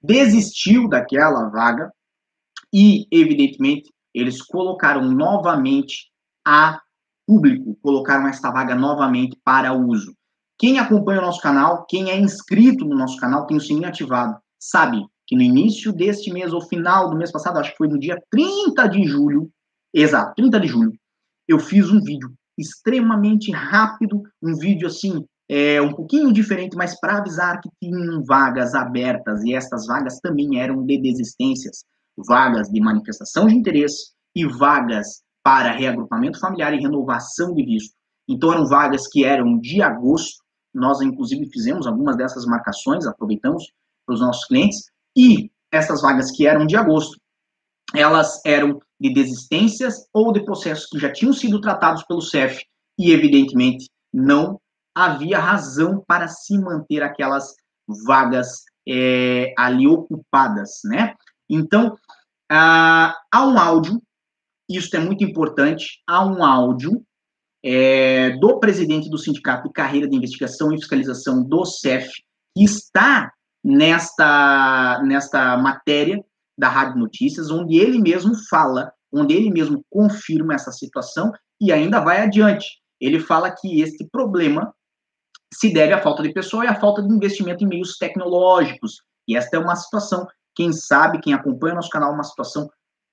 desistiu daquela vaga e, evidentemente, eles colocaram novamente a público, colocaram esta vaga novamente para uso. Quem acompanha o nosso canal, quem é inscrito no nosso canal, tem o sininho ativado, sabe que no início deste mês, ou final do mês passado, acho que foi no dia 30 de julho, exato, 30 de julho, eu fiz um vídeo extremamente rápido, um vídeo assim, é, um pouquinho diferente, mas para avisar que tinham vagas abertas, e estas vagas também eram de desistências, vagas de manifestação de interesse e vagas para reagrupamento familiar e renovação de visto. Então eram vagas que eram de agosto, nós inclusive fizemos algumas dessas marcações, aproveitamos para os nossos clientes, e essas vagas que eram de agosto, elas eram de desistências ou de processos que já tinham sido tratados pelo CEF e, evidentemente, não havia razão para se manter aquelas vagas é, ali ocupadas, né? Então, ah, há um áudio, isso é muito importante, há um áudio é, do presidente do Sindicato de Carreira de Investigação e Fiscalização do CEF, que está nesta, nesta matéria da Rádio Notícias, onde ele mesmo fala, onde ele mesmo confirma essa situação e ainda vai adiante. Ele fala que este problema se deve à falta de pessoa e à falta de investimento em meios tecnológicos. E esta é uma situação quem sabe, quem acompanha nosso canal, uma situação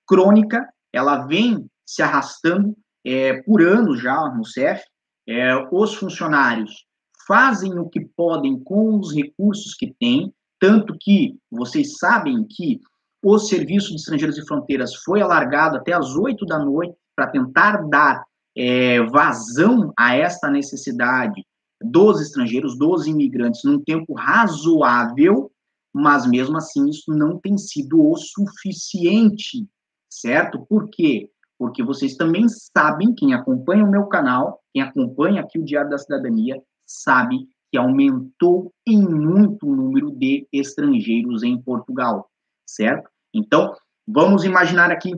crônica, ela vem se arrastando é, por anos já no CEF. É, os funcionários fazem o que podem com os recursos que têm, tanto que vocês sabem que o Serviço de Estrangeiros e Fronteiras foi alargado até as 8 da noite para tentar dar é, vazão a esta necessidade dos estrangeiros, dos imigrantes, num tempo razoável, mas mesmo assim isso não tem sido o suficiente, certo? Por quê? Porque vocês também sabem, quem acompanha o meu canal, quem acompanha aqui o Diário da Cidadania, sabe que aumentou em muito o número de estrangeiros em Portugal, certo? Então, vamos imaginar aqui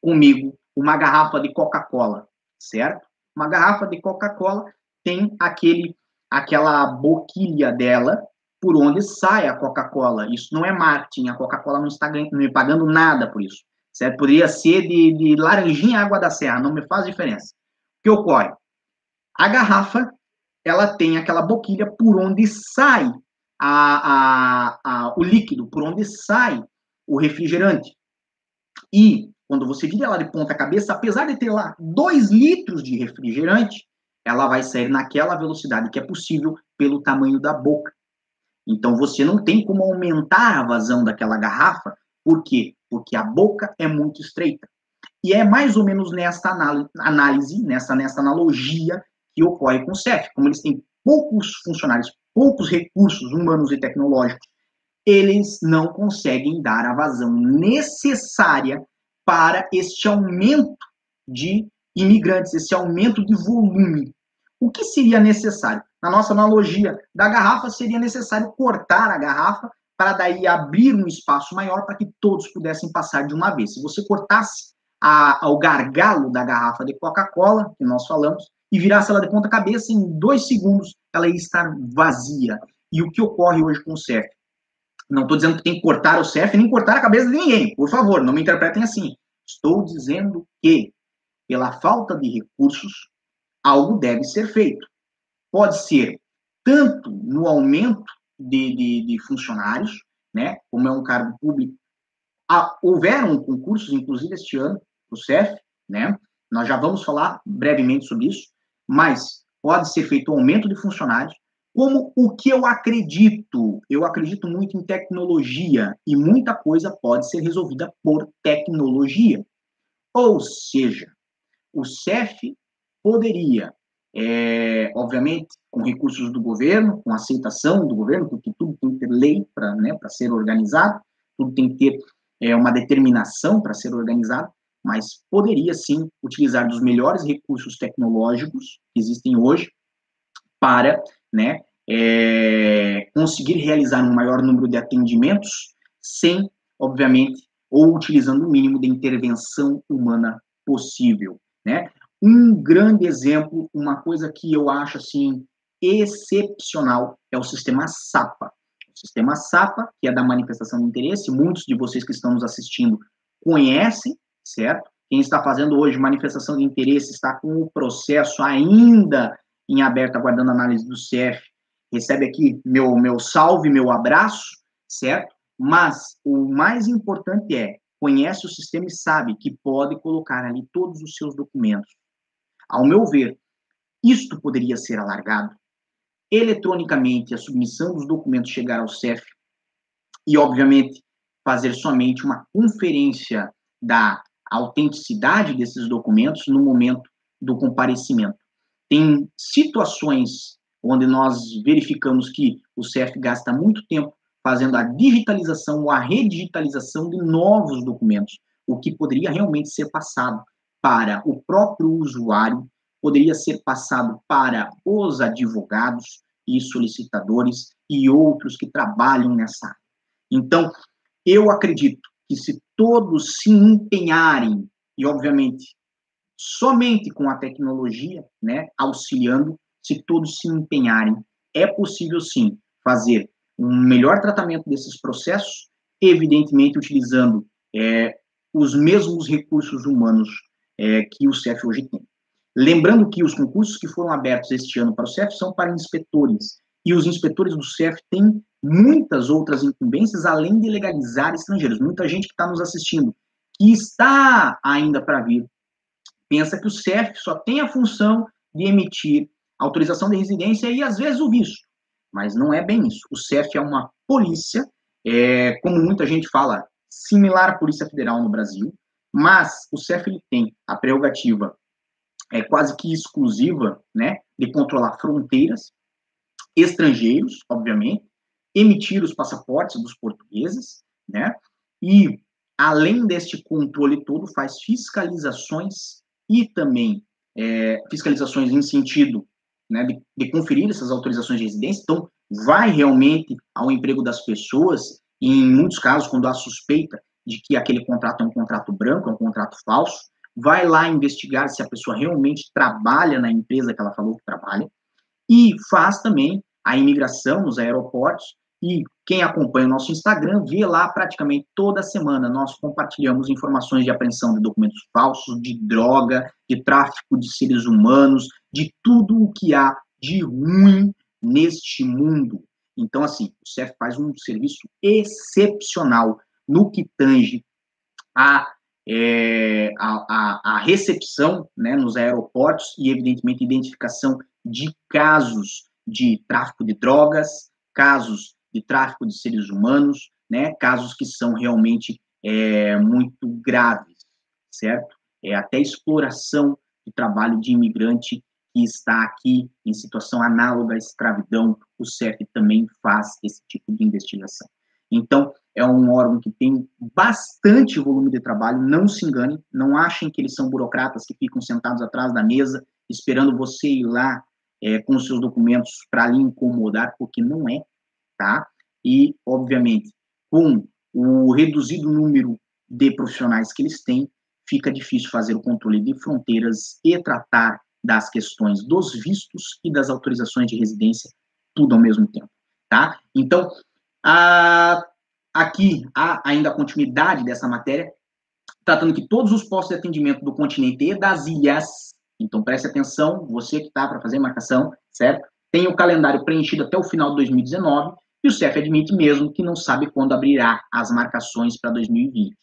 comigo uma garrafa de Coca-Cola, certo? Uma garrafa de Coca-Cola tem aquele aquela boquilha dela por onde sai a Coca-Cola. Isso não é marketing, a Coca-Cola não está me pagando nada por isso. Certo? Poderia ser de, de laranjinha água da serra, não me faz diferença. O que ocorre? A garrafa, ela tem aquela boquilha por onde sai a, a, a, o líquido, por onde sai o refrigerante. E quando você vira ela de ponta cabeça, apesar de ter lá 2 litros de refrigerante, ela vai sair naquela velocidade que é possível pelo tamanho da boca. Então você não tem como aumentar a vazão daquela garrafa, por quê? Porque a boca é muito estreita. E é mais ou menos nesta análise, nessa, nessa analogia que ocorre com o CEF. Como eles têm poucos funcionários, poucos recursos humanos e tecnológicos, eles não conseguem dar a vazão necessária para este aumento de imigrantes, esse aumento de volume. O que seria necessário? Na nossa analogia da garrafa, seria necessário cortar a garrafa para daí abrir um espaço maior para que todos pudessem passar de uma vez. Se você cortasse a, o gargalo da garrafa de Coca-Cola, que nós falamos, e virasse ela de ponta cabeça, em dois segundos ela ia estar vazia. E o que ocorre hoje com o CEF? Não estou dizendo que tem que cortar o CEF, nem cortar a cabeça de ninguém, por favor, não me interpretem assim. Estou dizendo que, pela falta de recursos, algo deve ser feito. Pode ser tanto no aumento de, de, de funcionários, né, como é um cargo público. Houveram concursos, inclusive este ano, o CEF, né, nós já vamos falar brevemente sobre isso, mas pode ser feito um aumento de funcionários, como o que eu acredito, eu acredito muito em tecnologia e muita coisa pode ser resolvida por tecnologia. Ou seja, o CEF poderia, é, obviamente, com recursos do governo, com aceitação do governo, porque tudo tem que ter lei para né, ser organizado, tudo tem que ter é, uma determinação para ser organizado, mas poderia sim utilizar dos melhores recursos tecnológicos que existem hoje para né, é, conseguir realizar um maior número de atendimentos sem, obviamente, ou utilizando o mínimo de intervenção humana possível, né? Um grande exemplo, uma coisa que eu acho assim excepcional é o sistema SAPA. O sistema SAPA, que é da manifestação de interesse, muitos de vocês que estão nos assistindo conhecem, certo? Quem está fazendo hoje manifestação de interesse está com o processo ainda em aberto, aguardando análise do CF. Recebe aqui meu, meu salve, meu abraço, certo? Mas o mais importante é, conhece o sistema e sabe que pode colocar ali todos os seus documentos. Ao meu ver, isto poderia ser alargado. Eletronicamente, a submissão dos documentos chegar ao CEF e, obviamente, fazer somente uma conferência da autenticidade desses documentos no momento do comparecimento. Tem situações onde nós verificamos que o CEF gasta muito tempo fazendo a digitalização ou a redigitalização de novos documentos, o que poderia realmente ser passado para o próprio usuário, poderia ser passado para os advogados e solicitadores e outros que trabalham nessa área. Então, eu acredito que se todos se empenharem, e obviamente somente com a tecnologia, né, auxiliando, se todos se empenharem, é possível sim fazer um melhor tratamento desses processos, evidentemente utilizando é, os mesmos recursos humanos é, que o CEF hoje tem. Lembrando que os concursos que foram abertos este ano para o CEF são para inspetores, e os inspetores do CEF têm muitas outras incumbências além de legalizar estrangeiros. Muita gente que está nos assistindo, que está ainda para vir, pensa que o CEF só tem a função de emitir autorização de residência e às vezes o visto. Mas não é bem isso. O CEF é uma polícia, é, como muita gente fala, similar à Polícia Federal no Brasil, mas o CEF ele tem a prerrogativa é quase que exclusiva, né, de controlar fronteiras, estrangeiros, obviamente, emitir os passaportes dos portugueses, né, e além deste controle todo, faz fiscalizações e também é, fiscalizações em sentido né, de, de, conferir essas autorizações de residência. Então, vai realmente ao emprego das pessoas, e em muitos casos, quando há suspeita de que aquele contrato é um contrato branco, é um contrato falso, vai lá investigar se a pessoa realmente trabalha na empresa que ela falou que trabalha, e faz também a imigração nos aeroportos, e quem acompanha o nosso Instagram vê lá praticamente toda semana nós compartilhamos informações de apreensão de documentos falsos, de droga, de tráfico de seres humanos, de tudo o que há de ruim neste mundo. Então, assim, o CEF faz um serviço excepcional no que tange a, é, a, a, a, recepção né, nos aeroportos e, evidentemente, identificação de casos de tráfico de drogas, casos de tráfico de seres humanos, né, casos que são realmente é, muito graves, certo? É até exploração de trabalho de imigrante que está aqui em situação análoga à escravidão, o CEF também faz esse tipo de investigação. Então, é um órgão que tem bastante volume de trabalho, não se engane, não achem que eles são burocratas que ficam sentados atrás da mesa, esperando você ir lá é, com os seus documentos para lhe incomodar, porque não é, tá? E, obviamente, com o reduzido número de profissionais que eles têm, fica difícil fazer o controle de fronteiras e tratar das questões dos vistos e das autorizações de residência, tudo ao mesmo tempo, tá? Então, a, aqui há ainda a continuidade dessa matéria, tratando que todos os postos de atendimento do continente e das ilhas, então preste atenção, você que está para fazer marcação, certo? Tem o calendário preenchido até o final de 2019 e o CEF admite mesmo que não sabe quando abrirá as marcações para 2020.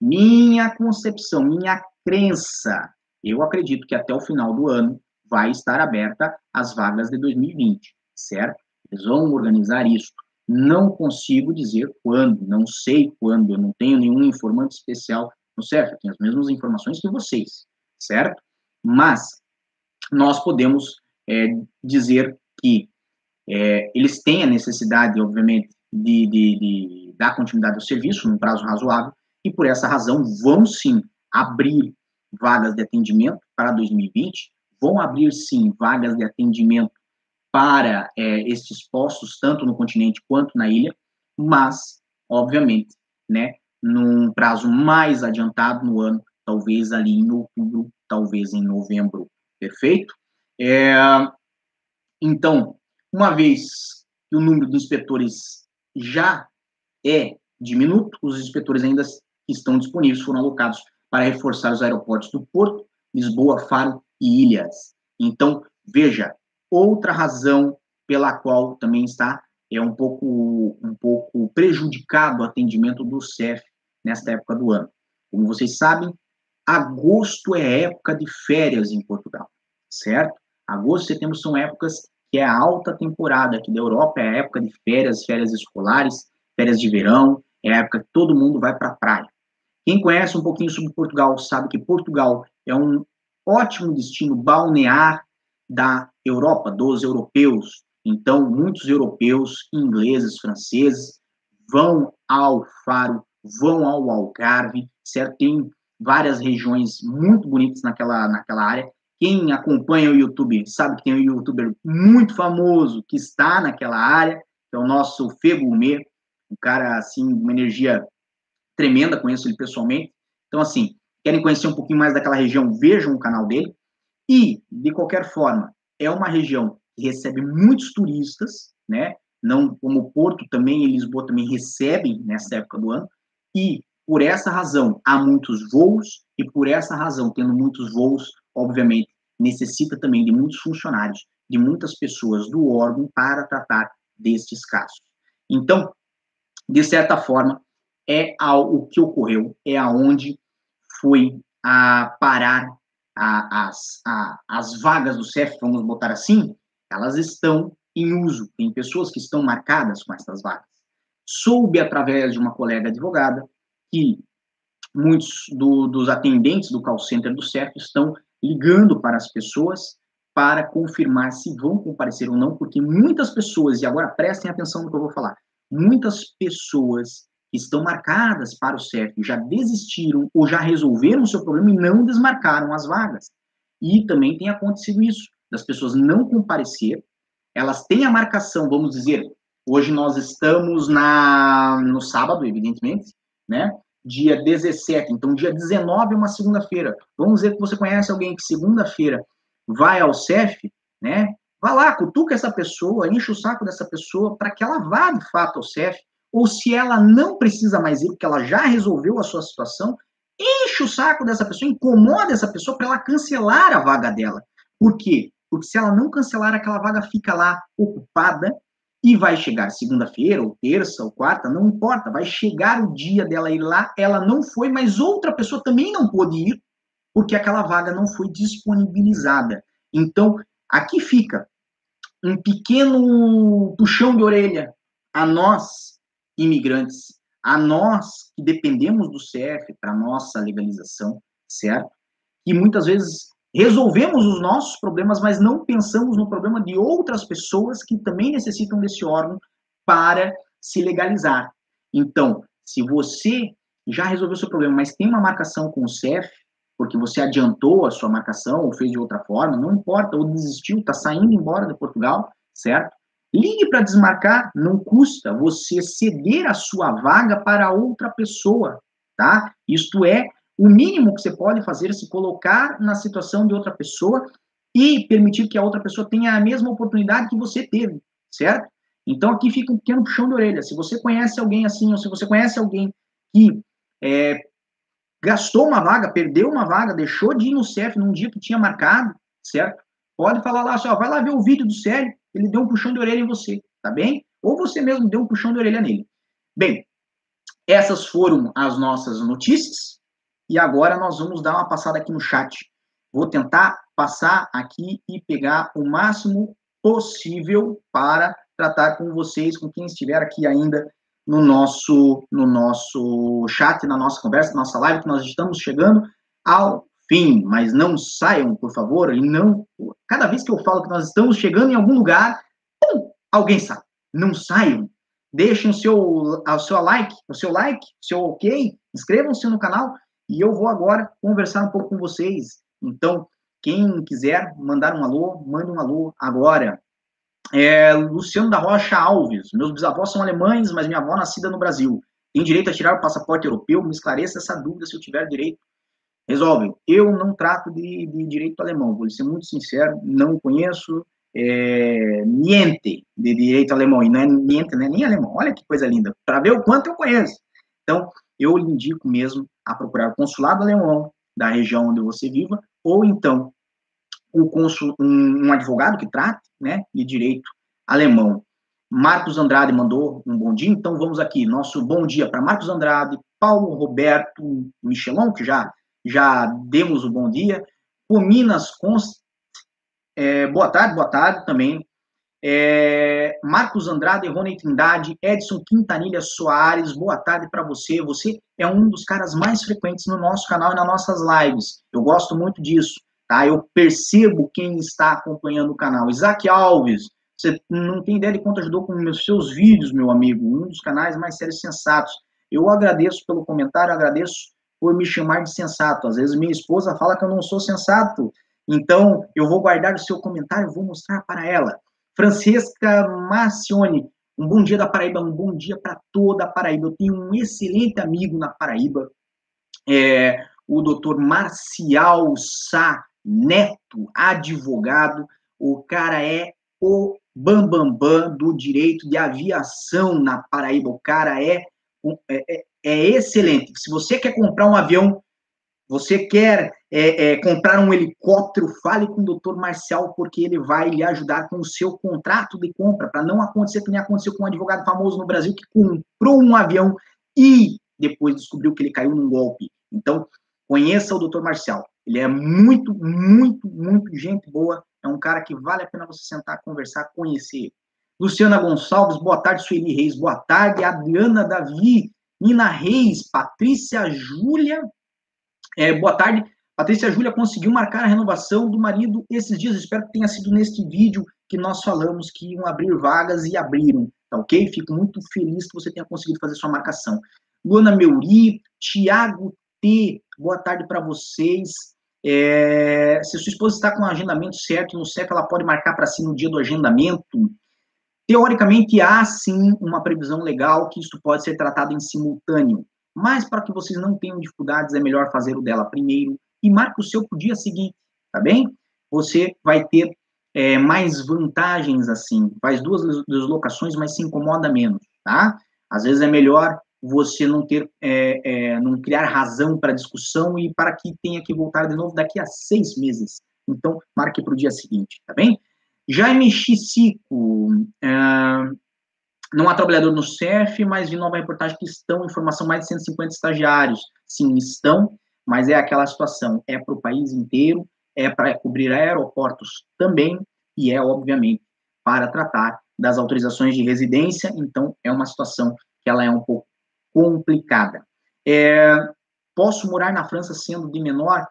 Minha concepção, minha crença, eu acredito que até o final do ano vai estar aberta as vagas de 2020, certo? Eles vão organizar isso. Não consigo dizer quando, não sei quando, eu não tenho nenhum informante especial no CEF, eu tenho as mesmas informações que vocês, certo? Mas nós podemos é, dizer que é, eles têm a necessidade, obviamente, de, de, de dar continuidade ao serviço num prazo razoável, e por essa razão vão sim abrir vagas de atendimento para 2020, vão abrir sim vagas de atendimento para é, postos, tanto no continente quanto na ilha, mas, obviamente, né, num prazo mais adiantado no ano, talvez ali em outubro, talvez em novembro, perfeito? É, então, uma vez que o número de inspetores já é diminuto, os inspetores ainda estão disponíveis foram alocados para reforçar os aeroportos do Porto, Lisboa, Faro e Ilhas. Então, veja, outra razão pela qual também está é um pouco um pouco prejudicado o atendimento do CEF nesta época do ano. Como vocês sabem, agosto é época de férias em Portugal, certo? Agosto e setembro são épocas que é a alta temporada aqui da Europa, é a época de férias, férias escolares, férias de verão, é a época que todo mundo vai para a praia. Quem conhece um pouquinho sobre Portugal sabe que Portugal é um ótimo destino balnear da Europa, dos europeus. Então, muitos europeus, ingleses, franceses, vão ao Faro, vão ao Algarve, certo? Tem várias regiões muito bonitas naquela, naquela área. Quem acompanha o YouTube sabe que tem um youtuber muito famoso que está naquela área, que é o nosso Fê Gourmet, um cara, assim, uma energia tremenda, conheço ele pessoalmente. Então, assim, querem conhecer um pouquinho mais daquela região, vejam o canal dele. E, de qualquer forma, é uma região que recebe muitos turistas, né? Não como Porto também e Lisboa também recebem nessa época do ano. E por essa razão há muitos voos e por essa razão, tendo muitos voos, obviamente, necessita também de muitos funcionários, de muitas pessoas do órgão para tratar destes casos. Então, de certa forma, é ao, o que ocorreu, é aonde foi a parar a, as, a, as vagas do CEF, vamos botar assim, elas estão em uso. Tem pessoas que estão marcadas com essas vagas. Soube através de uma colega advogada que muitos do, dos atendentes do call center do CEF estão ligando para as pessoas para confirmar se vão comparecer ou não, porque muitas pessoas, e agora prestem atenção no que eu vou falar, muitas pessoas estão marcadas para o CEF já desistiram ou já resolveram o seu problema e não desmarcaram as vagas. E também tem acontecido isso, das pessoas não comparecer, elas têm a marcação, vamos dizer, hoje nós estamos na no sábado, evidentemente, né? Dia 17, então dia 19 é uma segunda-feira. Vamos dizer que você conhece alguém que segunda-feira vai ao CEF, né? Vá lá, cutuca essa pessoa, enche o saco dessa pessoa para que ela vá de fato ao CEF, ou se ela não precisa mais ir, porque ela já resolveu a sua situação, enche o saco dessa pessoa, incomoda essa pessoa para ela cancelar a vaga dela. Por quê? Porque se ela não cancelar, aquela vaga fica lá ocupada e vai chegar segunda-feira, ou terça, ou quarta, não importa, vai chegar o dia dela ir lá, ela não foi, mas outra pessoa também não pôde ir, porque aquela vaga não foi disponibilizada. Então, aqui fica um pequeno puxão de orelha a nós, imigrantes, a nós que dependemos do CF para nossa legalização, certo? Que muitas vezes resolvemos os nossos problemas, mas não pensamos no problema de outras pessoas que também necessitam desse órgão para se legalizar. Então, se você já resolveu seu problema, mas tem uma marcação com o CEF, porque você adiantou a sua marcação ou fez de outra forma, não importa, ou desistiu, está saindo embora de Portugal, certo? Ligue para desmarcar, não custa você ceder a sua vaga para outra pessoa, tá? Isto é, o mínimo que você pode fazer é se colocar na situação de outra pessoa e permitir que a outra pessoa tenha a mesma oportunidade que você teve, certo? Então aqui fica um pequeno puxão de orelha. Se você conhece alguém assim, ou se você conhece alguém que é, gastou uma vaga, perdeu uma vaga, deixou de ir no CEF num dia que tinha marcado, certo? Pode falar lá, só vai lá ver o vídeo do Célio, ele deu um puxão de orelha em você, tá bem? Ou você mesmo deu um puxão de orelha nele. Bem, essas foram as nossas notícias e agora nós vamos dar uma passada aqui no chat. Vou tentar passar aqui e pegar o máximo possível para tratar com vocês, com quem estiver aqui ainda no nosso, no nosso chat, na nossa conversa, na nossa live, que nós estamos chegando ao fim. Mas não saiam, por favor, e não. Cada vez que eu falo que nós estamos chegando em algum lugar, pum, alguém sai. Não saiam. Deixem o seu, o seu like, o seu like, o seu ok, inscrevam-se no canal e eu vou agora conversar um pouco com vocês. Então, quem quiser mandar um alô, mande um alô agora. É, Luciano da Rocha Alves. Meus bisavós são alemães, mas minha avó nascida no Brasil. Tem direito a tirar o passaporte europeu? Me esclareça essa dúvida se eu tiver direito. Resolve. Eu não trato de, de direito alemão, vou ser muito sincero, não conheço é, niente de direito alemão. E não é niente, não é nem alemão. Olha que coisa linda. Para ver o quanto eu conheço. Então, eu lhe indico mesmo a procurar o consulado alemão da região onde você viva, ou então o consul, um, um advogado que trate né, de direito alemão. Marcos Andrade mandou um bom dia, então vamos aqui. Nosso bom dia para Marcos Andrade, Paulo Roberto Michelon, que já, já demos o bom dia. O Minas. É, boa tarde, boa tarde também. É, Marcos Andrade, Rony Trindade, Edson Quintanilha Soares, boa tarde para você. Você é um dos caras mais frequentes no nosso canal e nas nossas lives. Eu gosto muito disso. Tá? Eu percebo quem está acompanhando o canal. Isaac Alves, você não tem ideia de quanto ajudou com os seus vídeos, meu amigo. Um dos canais mais sérios sensatos. Eu agradeço pelo comentário, agradeço por me chamar de sensato. Às vezes minha esposa fala que eu não sou sensato. Então, eu vou guardar o seu comentário vou mostrar para ela. Francesca Marcione, um bom dia da Paraíba, um bom dia para toda a Paraíba. Eu tenho um excelente amigo na Paraíba, é, o doutor Marcial Sá Neto, advogado, o cara é o bambambam bam, bam do direito de aviação na Paraíba. O cara é, é, é, excelente. Se você quer comprar um avião, você quer é, é, comprar um helicóptero, fale com o doutor Marcial, porque ele vai lhe ajudar com o seu contrato de compra, para não acontecer que nem aconteceu com um advogado famoso no Brasil que comprou um avião e depois descobriu que ele caiu num golpe. Então, conheça o doutor Marcial. Ele é muito, muito, muito gente boa. É um cara que vale a pena você sentar, conversar, conhecer. Luciana Gonçalves, boa tarde, Sueli Reis, boa tarde, Adriana Davi, Nina Reis, Patrícia Júlia, é, boa tarde, Patrícia Júlia conseguiu marcar a renovação do marido esses dias. Espero que tenha sido neste vídeo que nós falamos que iam abrir vagas e abriram, tá ok? Fico muito feliz que você tenha conseguido fazer sua marcação. Luana Meuri, Tiago T, boa tarde para vocês. É, se sua esposa está com o agendamento certo no CEF, ela pode marcar para si no dia do agendamento. Teoricamente, há sim uma previsão legal que isso pode ser tratado em simultâneo. Mas para que vocês não tenham dificuldades, é melhor fazer o dela primeiro e marque o seu para o dia seguinte, tá bem? Você vai ter é, mais vantagens assim, faz duas deslocações, mas se incomoda menos, tá? Às vezes é melhor você não ter, é, é, não criar razão para discussão e para que tenha que voltar de novo daqui a seis meses. Então, marque para o dia seguinte, tá bem? Jaime Chicico, é, não há trabalhador no CEF, mas vi nova reportagem que estão em formação mais de 150 estagiários. Sim, estão, mas é aquela situação, é para o país inteiro, é para cobrir aeroportos também, e é, obviamente, para tratar das autorizações de residência, então é uma situação que ela é um pouco complicada. É, posso morar na França sendo de menor?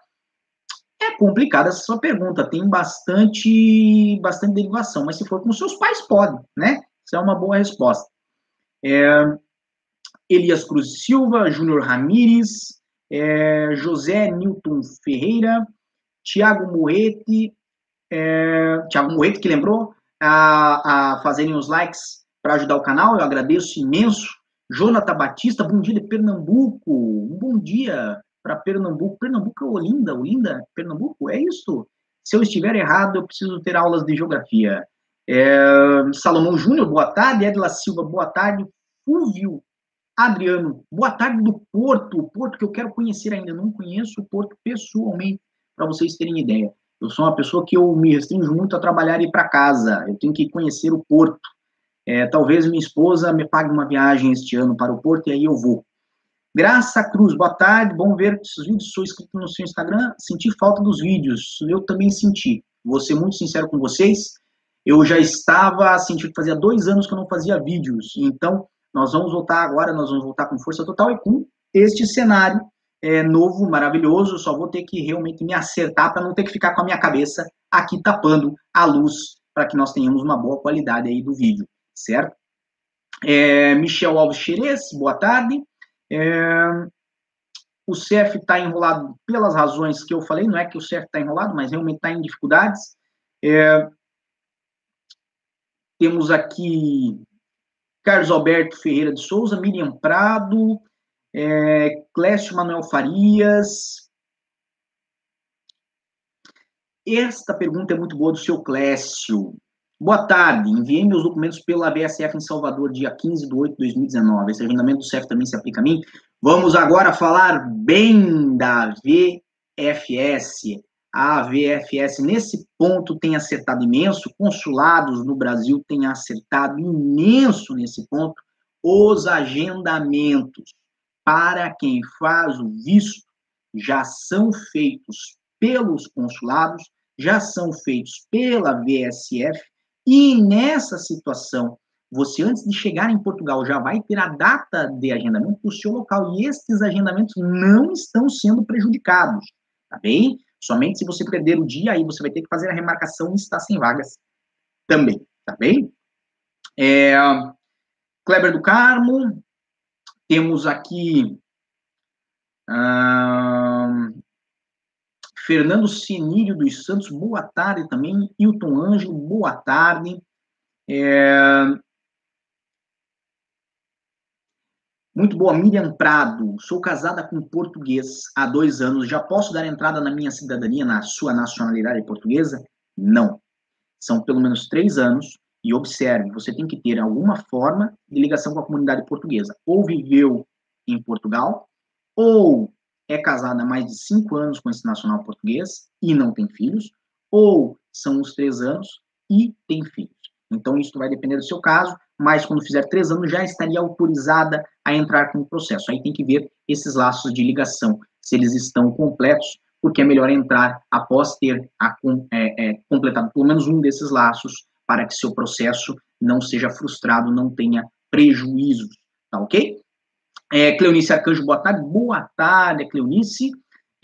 É complicada essa sua pergunta, tem bastante, bastante derivação, mas se for com seus pais, pode, né? Isso é uma boa resposta. É, Elias Cruz Silva, Júnior Ramires, é, José Newton Ferreira, Tiago Moete, é, Tiago Moete, que lembrou a, a fazerem os likes para ajudar o canal, eu agradeço imenso. Jonathan Batista, bom dia de Pernambuco, um bom dia para Pernambuco. Pernambuco é Olinda, Olinda, Pernambuco, é isso? Se eu estiver errado, eu preciso ter aulas de geografia. É, Salomão Júnior, boa tarde. Edla Silva, boa tarde. Fúvio Adriano, boa tarde do Porto, o Porto que eu quero conhecer ainda, não conheço o Porto pessoalmente, para vocês terem ideia. Eu sou uma pessoa que eu me restringo muito a trabalhar e ir para casa, eu tenho que conhecer o Porto. É, talvez minha esposa me pague uma viagem este ano para o Porto e aí eu vou. Graça Cruz, boa tarde, bom ver os vídeos, sou inscrito no seu Instagram, senti falta dos vídeos, eu também senti. Vou ser muito sincero com vocês, eu já estava sentindo que fazia dois anos que eu não fazia vídeos, então nós vamos voltar agora, nós vamos voltar com força total e com este cenário é, novo, maravilhoso. Só vou ter que realmente me acertar para não ter que ficar com a minha cabeça aqui tapando a luz para que nós tenhamos uma boa qualidade aí do vídeo, certo? É, Michel Alves Xerez, boa tarde. É, o CEF está enrolado pelas razões que eu falei, não é que o CEF está enrolado, mas realmente está em dificuldades. É, temos aqui Carlos Alberto Ferreira de Souza, Miriam Prado, é, Clécio Manuel Farias. Esta pergunta é muito boa do seu Clécio. Boa tarde, enviei meus documentos pela BSF em Salvador, dia 15 de 8 de 2019. Esse agendamento do CEF também se aplica a mim. Vamos agora falar bem da VFS, a VFS nesse ponto tem acertado imenso, consulados no Brasil têm acertado imenso nesse ponto, os agendamentos para quem faz o visto já são feitos pelos consulados, já são feitos pela VSF, e nessa situação, você antes de chegar em Portugal já vai ter a data de agendamento do seu local, e estes agendamentos não estão sendo prejudicados, tá bem? Somente se você perder o dia, aí você vai ter que fazer a remarcação e está sem vagas também, tá bem? É, Kleber do Carmo, temos aqui Fernando Sinírio dos Santos, boa tarde também. Hilton Ângelo, boa tarde. É, Muito boa, Miriam Prado. Sou casada com português há dois anos. Já posso dar entrada na minha cidadania, na sua nacionalidade portuguesa? Não. São pelo menos três anos. E observe, você tem que ter alguma forma de ligação com a comunidade portuguesa. Ou viveu em Portugal, ou é casada há mais de cinco anos com esse nacional português e não tem filhos, ou são os três anos e tem filhos. Então, isso vai depender do seu caso, mas quando fizer três anos já estaria autorizada a entrar com o processo. Aí tem que ver esses laços de ligação, se eles estão completos, porque é melhor entrar após ter a, é, é, completado pelo menos um desses laços, para que seu processo não seja frustrado, não tenha prejuízos, tá ok? É, Cleonice Arcanjo, boa tarde. Boa tarde, Cleonice.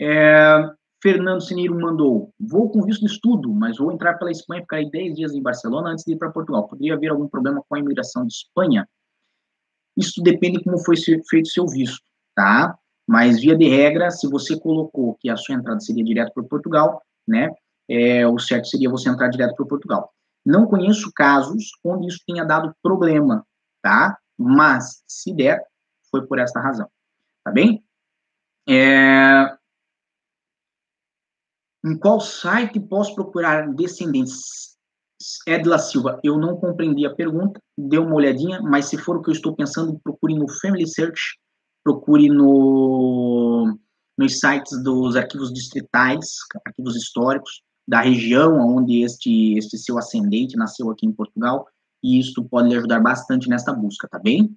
É, Fernando Sineiro mandou: Vou com visto de estudo, mas vou entrar pela Espanha, ficar 10 dias em Barcelona antes de ir para Portugal. Poderia haver algum problema com a imigração de Espanha? Isso depende como foi feito seu visto, tá? Mas, via de regra, se você colocou que a sua entrada seria direto para Portugal, né? É, o certo seria você entrar direto para Portugal. Não conheço casos onde isso tenha dado problema, tá? Mas, se der, foi por esta razão. Tá bem? É... Em qual site posso procurar descendentes? Edla Silva, eu não compreendi a pergunta, dê uma olhadinha, mas se for o que eu estou pensando, procure no Family Search, procure no, nos sites dos arquivos distritais, arquivos históricos, da região onde este, este seu ascendente nasceu aqui em Portugal, e isso pode lhe ajudar bastante nesta busca, tá bem?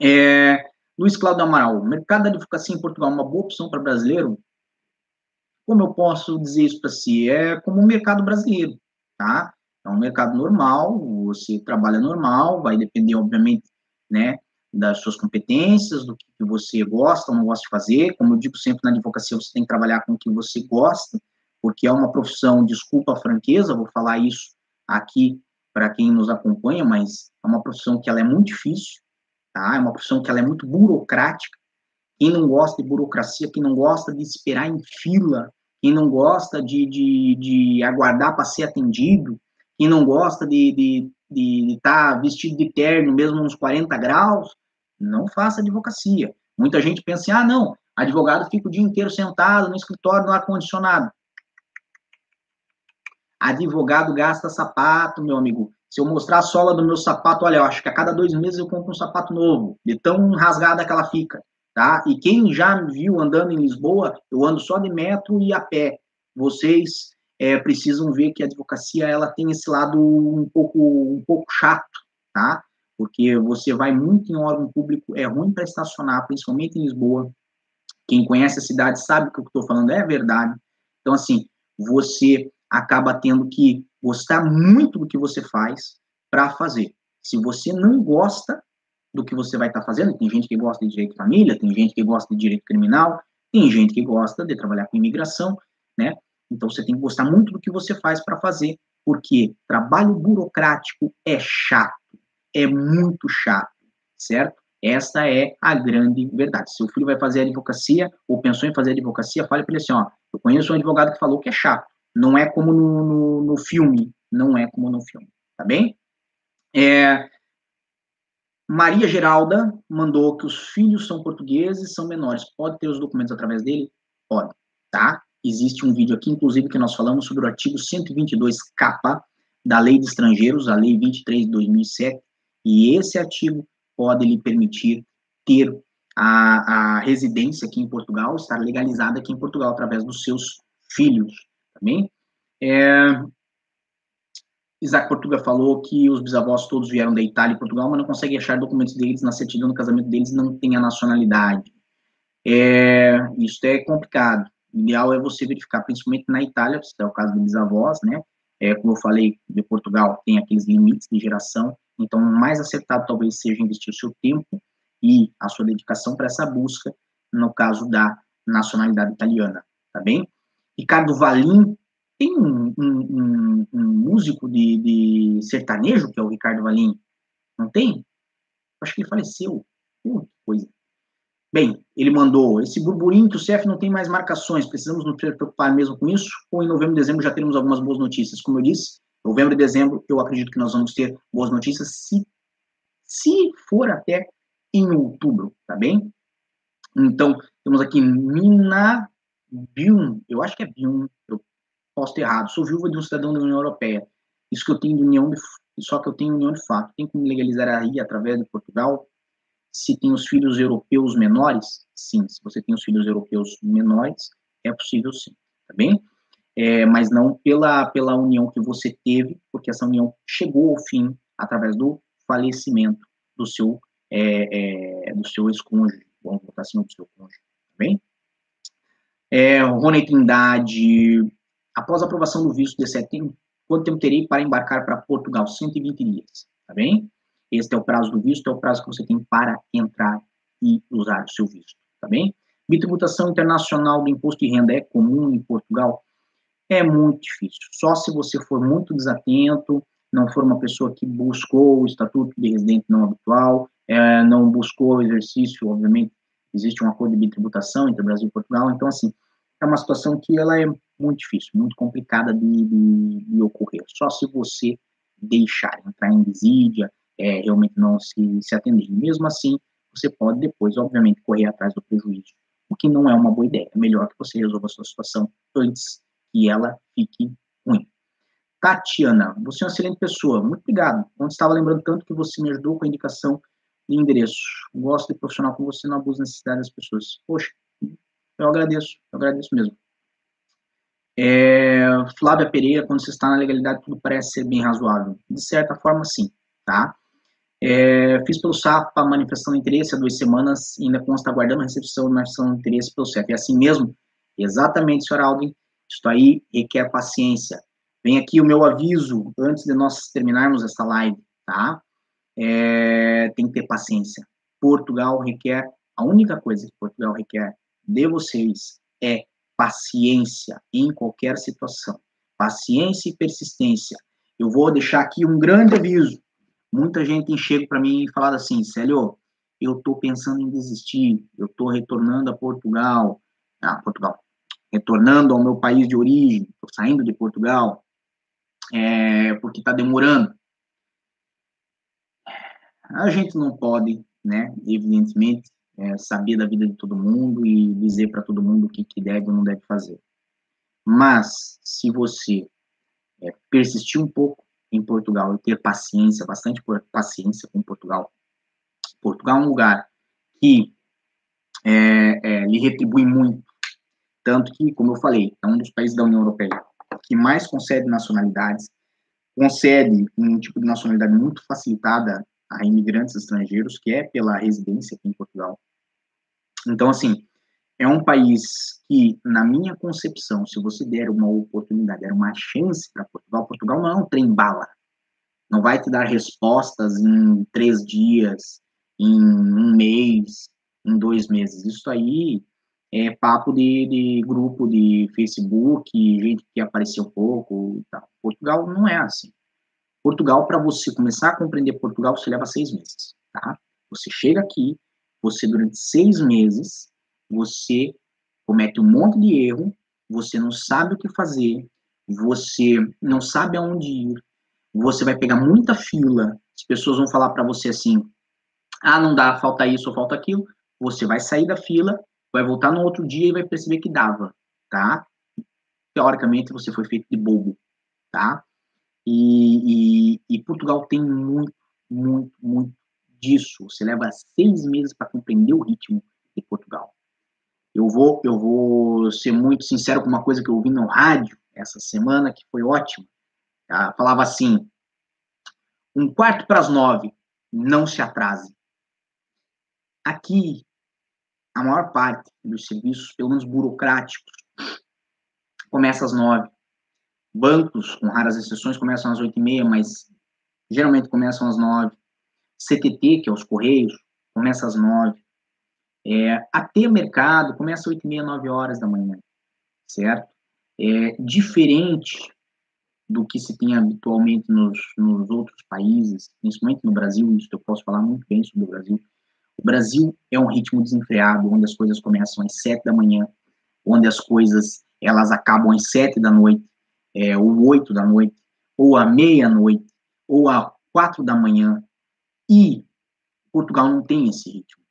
É, Luiz Cláudio Amaral, mercado da advocacia em Portugal é uma boa opção para brasileiro? Como eu posso dizer isso para si? É como um mercado brasileiro, tá? É um mercado normal, você trabalha normal, vai depender, obviamente, né, das suas competências, do que você gosta ou não gosta de fazer. Como eu digo sempre na advocacia, você tem que trabalhar com o que você gosta, porque é uma profissão, desculpa a franqueza, vou falar isso aqui para quem nos acompanha, mas é uma profissão que ela é muito difícil, tá? É uma profissão que ela é muito burocrática. Quem não gosta de burocracia, quem não gosta de esperar em fila, quem não gosta de, de, de aguardar para ser atendido, quem não gosta de estar tá vestido de terno mesmo uns 40 graus, não faça advocacia. Muita gente pensa assim, ah, não, advogado fica o dia inteiro sentado no escritório no ar-condicionado. Advogado gasta sapato, meu amigo. Se eu mostrar a sola do meu sapato, olha, eu acho que a cada dois meses eu compro um sapato novo, de tão rasgada que ela fica, tá? E quem já me viu andando em Lisboa, eu ando só de metro e a pé. Vocês é, precisam ver que a advocacia ela tem esse lado um pouco um pouco chato, tá? Porque você vai muito em órgão público, é ruim para estacionar, principalmente em Lisboa. Quem conhece a cidade sabe que o que eu estou falando é verdade. Então, assim, você acaba tendo que gostar muito do que você faz para fazer. Se você não gosta do que você vai estar tá fazendo, tem gente que gosta de direito de família, tem gente que gosta de direito criminal, tem gente que gosta de trabalhar com imigração, né? Então você tem que gostar muito do que você faz para fazer, porque trabalho burocrático é chato, é muito chato, certo? Esta é a grande verdade. Se o filho vai fazer advocacia ou pensou em fazer advocacia, fale para ele assim, ó, eu conheço um advogado que falou que é chato. Não é como no, no, no filme, não é como no filme, tá bem? É, Maria Geralda mandou que os filhos são portugueses, são menores. Pode ter os documentos através dele? Pode, tá? Existe um vídeo aqui, inclusive, que nós falamos sobre o artigo 122K da Lei de Estrangeiros, a Lei 23 de 2007, e esse artigo pode lhe permitir ter a, a residência aqui em Portugal, estar legalizada aqui em Portugal através dos seus filhos, também. É, Isaac Portuga falou que os bisavós todos vieram da Itália e Portugal, mas não consegue achar documentos deles na certidão do casamento deles, não tem a nacionalidade. É, isso é complicado. O ideal é você verificar, principalmente na Itália, se é o caso de bisavós, né? É, como eu falei, de Portugal tem aqueles limites de geração, então mais acertado talvez seja investir o seu tempo e a sua dedicação para essa busca, no caso da nacionalidade italiana, tá bem? Ricardo Valim, tem um, um, um, músico de, de, sertanejo, que é o Ricardo Valim, não tem? Acho que ele faleceu. Uh, coisa. Bem, ele mandou esse burburinho que o CEF não tem mais marcações, precisamos nos preocupar mesmo com isso? Ou em novembro e dezembro já teremos algumas boas notícias? Como eu disse, novembro e dezembro eu acredito que nós vamos ter boas notícias, se, se for até em outubro, tá bem? Então, temos aqui Mina Bium, eu acho que é Bium, eu posso ter errado, sou viúva de um cidadão da União Europeia. Isso que eu tenho de união de, só que eu tenho união de fato. Tem como legalizar aí através de Portugal? se tem os filhos europeus menores, sim. Se você tem os filhos europeus menores, é possível sim, tá bem? É, mas não pela, pela união que você teve, porque essa união chegou ao fim através do falecimento do seu, é, é, do seu ex-cônjuge, vamos botar assim, do seu cônjuge, tá bem? É, Rony Trindade, após a aprovação do visto de setembro, quanto tempo terei para embarcar para Portugal? 120 dias, tá bem? Este é o prazo do visto, é o prazo que você tem para entrar e usar o seu visto, tá bem? Bitributação internacional do imposto de renda é comum em Portugal? É muito difícil. Só se você for muito desatento, não for uma pessoa que buscou o estatuto de residente não habitual, é, não buscou o exercício, obviamente, existe um acordo de bitributação entre Brasil e Portugal, então, assim, é uma situação que ela é muito difícil, muito complicada de, de, de ocorrer. Só se você deixar entrar em desídia, é, realmente não se, se atender. mesmo assim, você pode depois, obviamente, correr atrás do prejuízo, o que não é uma boa ideia. É melhor que você resolva a sua situação antes que ela fique ruim. Tatiana, você é uma excelente pessoa. Muito obrigado. Ontem estava lembrando tanto que você me ajudou com a indicação de endereço. Gosto de profissional com você, não abuso da necessidade das pessoas. Poxa, eu agradeço, eu agradeço mesmo. É, Flávia Pereira, quando você está na legalidade, tudo parece ser bem razoável. De certa forma, sim, tá? É, fiz pelo SAP a manifestação de interesse há duas semanas e ainda consta aguardando a recepção de manifestação de interesse pelo CEF. É assim mesmo? Exatamente, senhor Alvin. Isso aí requer paciência. Vem aqui o meu aviso antes de nós terminarmos essa live, tá? É, tem que ter paciência. Portugal requer, a única coisa que Portugal requer de vocês é paciência em qualquer situação. Paciência e persistência. Eu vou deixar aqui um grande aviso Muita gente chega para mim e fala assim, Célio, eu estou pensando em desistir, eu estou retornando a Portugal, ah, Portugal, retornando ao meu país de origem, estou saindo de Portugal, é, porque está demorando. A gente não pode, né, evidentemente, é, saber da vida de todo mundo e dizer para todo mundo o que, que deve ou não deve fazer. Mas, se você é, persistir um pouco, em Portugal e ter paciência, bastante paciência com Portugal. Portugal é um lugar que é, é, lhe retribui muito, tanto que, como eu falei, é um dos países da União Europeia que mais concede nacionalidades, concede um tipo de nacionalidade muito facilitada a imigrantes estrangeiros, que é pela residência aqui em Portugal. Então, assim, é um país que, na minha concepção, se você der uma oportunidade, der uma chance para Portugal, Portugal não é um trem-bala. Não vai te dar respostas em três dias, em um mês, em dois meses. Isso aí é papo de, de grupo de Facebook, gente que apareceu pouco e tal. Portugal não é assim. Portugal, para você começar a compreender Portugal, você leva seis meses, tá? Você chega aqui, você durante seis meses você comete um monte de erro, você não sabe o que fazer, você não sabe aonde ir, você vai pegar muita fila, as pessoas vão falar para você assim: ah, não dá, falta isso ou falta aquilo. Você vai sair da fila, vai voltar no outro dia e vai perceber que dava, tá? Teoricamente você foi feito de bobo, tá? E, e, e Portugal tem muito, muito, muito disso. Você leva seis meses para compreender o ritmo de Portugal. Eu vou, eu vou ser muito sincero com uma coisa que eu ouvi no rádio essa semana, que foi ótimo. Tá? Falava assim, um quarto para as nove, não se atrase. Aqui, a maior parte dos serviços, pelo menos burocráticos, começa às nove. Bancos, com raras exceções, começam às oito e meia, mas geralmente começam às nove. CTT, que é os Correios, começa às nove. É, até mercado começa às 8 e meia, 9 horas da manhã, certo? É diferente do que se tem habitualmente nos, nos outros países, principalmente no Brasil, isso eu posso falar muito bem sobre o Brasil. O Brasil é um ritmo desenfreado, onde as coisas começam às 7 da manhã, onde as coisas elas acabam às 7 da noite, é, ou 8 da noite, ou à meia-noite, ou às 4 da manhã. E Portugal não tem esse ritmo.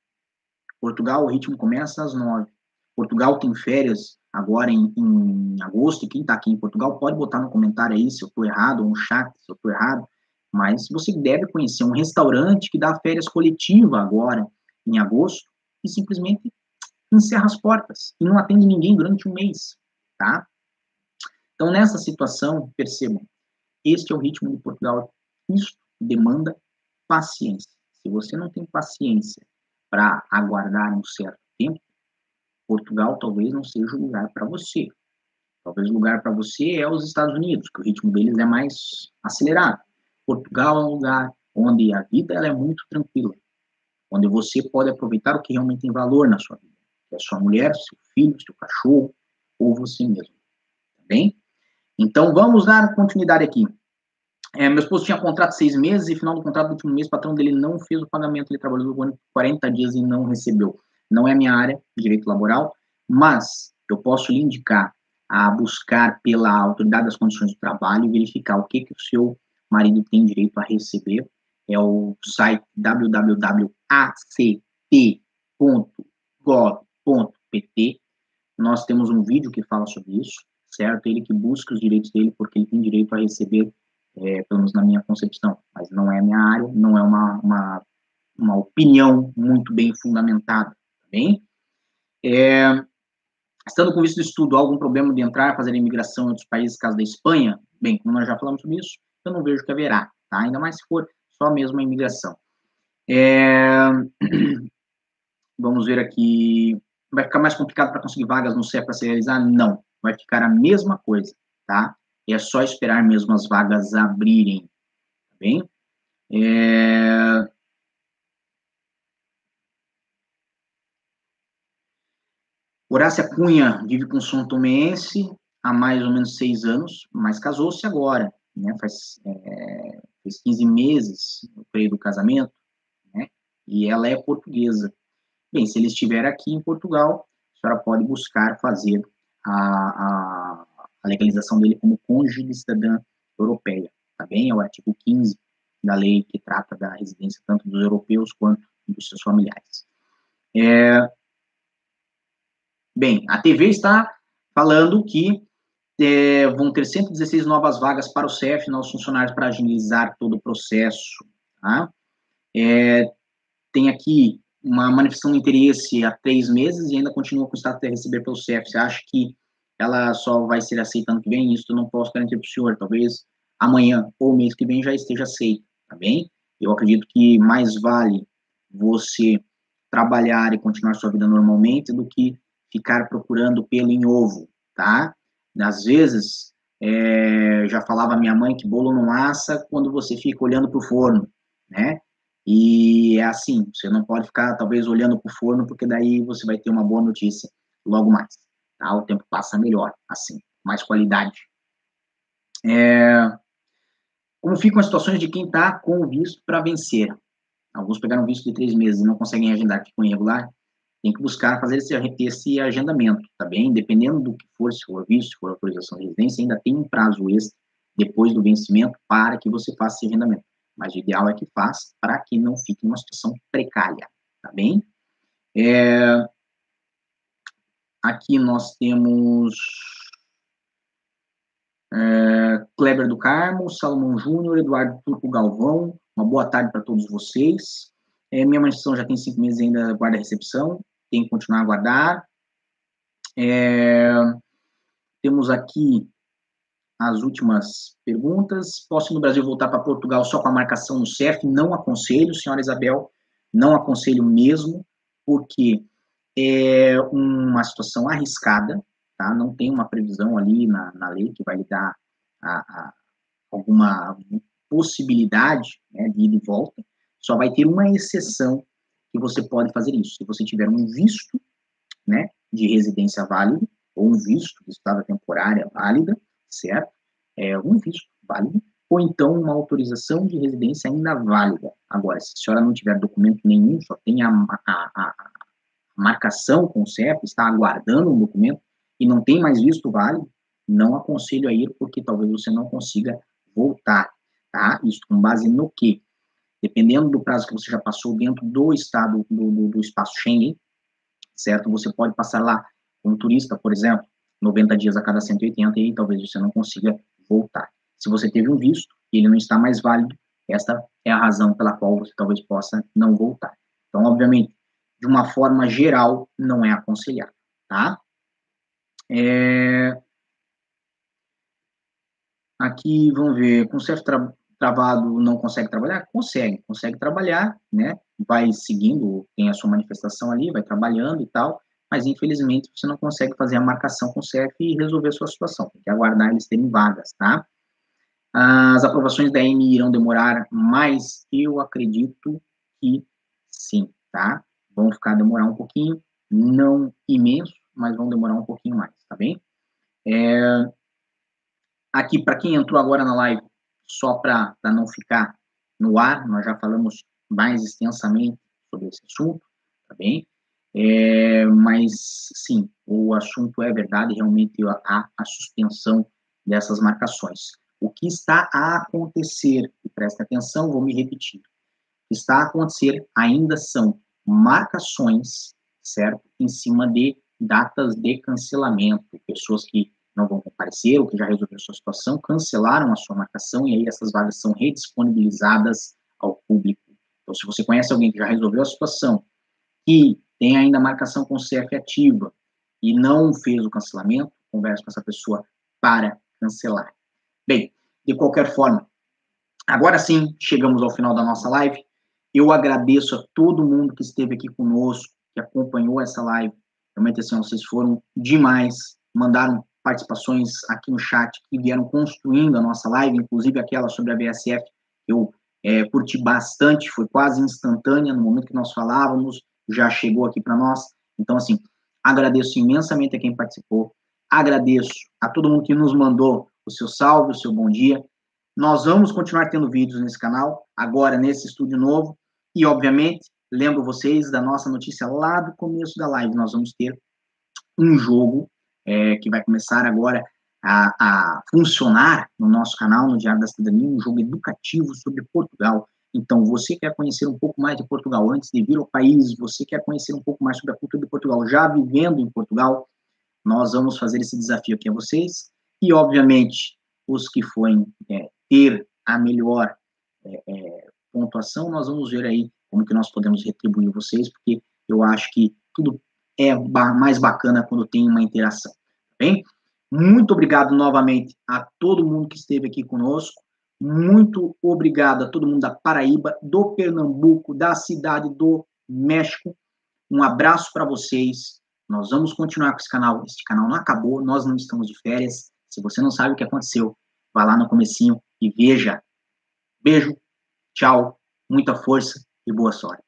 Portugal, o ritmo começa às nove. Portugal tem férias agora em, em agosto, e quem está aqui em Portugal pode botar no comentário aí se eu estou errado, ou no chat se eu estou errado, mas você deve conhecer um restaurante que dá férias coletiva agora, em agosto e simplesmente encerra as portas e não atende ninguém durante um mês, tá? Então, nessa situação, percebam, este é o ritmo de Portugal. Isso demanda paciência. Se você não tem paciência para aguardar um certo tempo, Portugal talvez não seja o lugar para você. Talvez o lugar para você é os Estados Unidos, que o ritmo deles é mais acelerado. Portugal é um lugar onde a vida ela é muito tranquila, onde você pode aproveitar o que realmente tem valor na sua vida, que é sua mulher, seu filho, seu cachorro ou você mesmo. Tá bem? Então vamos dar continuidade aqui. É, meu esposo tinha contrato seis meses e final do contrato do último mês, o patrão dele não fez o pagamento, ele trabalhou 40 dias e não recebeu. Não é minha área, direito laboral, mas eu posso lhe indicar a buscar pela autoridade das condições de trabalho e verificar o que, que o seu marido tem direito a receber. É o site www.act.gov.pt. Nós temos um vídeo que fala sobre isso, certo? Ele que busca os direitos dele porque ele tem direito a receber é, pelo menos na minha concepção, mas não é a minha área, não é uma, uma, uma opinião muito bem fundamentada, tá bem? É, estando com visto de estudo, há algum problema de entrar, fazer imigração em outros países, caso da Espanha? Bem, como nós já falamos sobre isso, eu não vejo que haverá, tá? Ainda mais se for só mesmo a imigração. É, vamos ver aqui. Vai ficar mais complicado para conseguir vagas no CEP para se realizar? Não. Vai ficar a mesma coisa, tá? é só esperar mesmo as vagas abrirem, tá bem? É... Horácia Cunha vive com São Tomense há mais ou menos seis anos, mas casou-se agora, né? Faz, é, faz 15 meses no período do casamento, né? E ela é portuguesa. Bem, se ele estiver aqui em Portugal, a senhora pode buscar fazer a, a a legalização dele como cônjuge cidadã europeia, tá bem? É o artigo 15 da lei que trata da residência tanto dos europeus quanto dos seus familiares. É... Bem, a TV está falando que é, vão ter 116 novas vagas para o CEF, nossos funcionários, para agilizar todo o processo. Tá? É, tem aqui uma manifestação de interesse há três meses e ainda continua com o status de receber pelo CEF. Você acha que ela só vai ser aceita ano que vem, isso eu não posso garantir para o senhor, talvez amanhã ou mês que vem já esteja aceito, tá bem? Eu acredito que mais vale você trabalhar e continuar sua vida normalmente do que ficar procurando pelo em ovo, tá? Às vezes, é, já falava minha mãe que bolo não assa quando você fica olhando para o forno, né? E é assim, você não pode ficar talvez olhando para o forno, porque daí você vai ter uma boa notícia logo mais. Tá? O tempo passa melhor, assim, mais qualidade. É, como ficam as situações de quem está com o visto para vencer? Alguns pegaram visto de três meses e não conseguem agendar, ficam irregular. Tem que buscar fazer esse, esse agendamento, tá bem? Dependendo do que for, se for visto, se for autorização de residência, ainda tem um prazo extra depois do vencimento para que você faça esse agendamento. Mas o ideal é que faça para que não fique numa situação precária, tá bem? É, Aqui nós temos é, Kleber do Carmo, Salomão Júnior, Eduardo Turco Galvão. Uma boa tarde para todos vocês. É, minha manifestação já tem cinco meses ainda guarda recepção, tem que continuar a aguardar. É, temos aqui as últimas perguntas. Posso no Brasil voltar para Portugal só com a marcação no CEF? Não aconselho, senhora Isabel, não aconselho mesmo, porque é uma situação arriscada, tá? Não tem uma previsão ali na, na lei que vai lhe dar a, a, alguma possibilidade né, de ir e volta. Só vai ter uma exceção que você pode fazer isso. Se você tiver um visto, né, de residência válido ou um visto de estada temporária válida, certo? É um visto válido ou então uma autorização de residência ainda válida. Agora, se a senhora não tiver documento nenhum, só tem a, a, a, marcação com o CEP, está aguardando um documento e não tem mais visto válido, não aconselho a ir porque talvez você não consiga voltar, tá? Isso com base no que? Dependendo do prazo que você já passou dentro do estado, do, do, do espaço Schengen, certo? Você pode passar lá como turista, por exemplo, 90 dias a cada 180 e talvez você não consiga voltar. Se você teve um visto e ele não está mais válido, esta é a razão pela qual você talvez possa não voltar. Então, obviamente, de uma forma geral, não é aconselhável, tá? É... Aqui, vamos ver, com certo tra travado não consegue trabalhar? Consegue, consegue trabalhar, né? Vai seguindo, tem a sua manifestação ali, vai trabalhando e tal, mas infelizmente você não consegue fazer a marcação com o CEF e resolver a sua situação, tem que aguardar eles terem vagas, tá? As aprovações da M irão demorar mais? Eu acredito que sim, tá? Vão ficar demorar um pouquinho, não imenso, mas vão demorar um pouquinho mais, tá bem? É, aqui, para quem entrou agora na live, só para não ficar no ar, nós já falamos mais extensamente sobre esse assunto, tá bem? É, mas, sim, o assunto é verdade, realmente há a suspensão dessas marcações. O que está a acontecer, e presta atenção, vou me repetir, o que está a acontecer ainda são marcações, certo? Em cima de datas de cancelamento, pessoas que não vão comparecer ou que já resolveram sua situação, cancelaram a sua marcação e aí essas vagas são redisponibilizadas ao público. Então, se você conhece alguém que já resolveu a situação, que tem ainda marcação com CF ativa e não fez o cancelamento, converse com essa pessoa para cancelar. Bem, de qualquer forma, agora sim chegamos ao final da nossa live. Eu agradeço a todo mundo que esteve aqui conosco, que acompanhou essa live. Realmente, assim, vocês foram demais, mandaram participações aqui no chat que vieram construindo a nossa live, inclusive aquela sobre a VSF, eu é, curti bastante, foi quase instantânea no momento que nós falávamos, já chegou aqui para nós. Então, assim, agradeço imensamente a quem participou, agradeço a todo mundo que nos mandou o seu salve, o seu bom dia. Nós vamos continuar tendo vídeos nesse canal, agora nesse estúdio novo, e obviamente, lembro vocês da nossa notícia lá do começo da live, nós vamos ter um jogo é, que vai começar agora a, a, funcionar no nosso canal, no Diário da Cidadania, um jogo educativo sobre Portugal. Então, você quer conhecer um pouco mais de Portugal antes de vir ao país, você quer conhecer um pouco mais sobre a cultura de Portugal já vivendo em Portugal, nós vamos fazer esse desafio aqui a vocês. E, obviamente, os que forem é, ter a melhor é, é, pontuação, nós vamos ver aí como que nós podemos retribuir vocês, porque eu acho que tudo é mais bacana quando tem uma interação, tá bem? Muito obrigado novamente a todo mundo que esteve aqui conosco. Muito obrigado a todo mundo da Paraíba, do Pernambuco, da cidade do México. Um abraço para vocês. Nós vamos continuar com esse canal. Este canal não acabou, nós não estamos de férias. Se você não sabe o que aconteceu, vá lá no comecinho e veja. Beijo, tchau, muita força e boa sorte.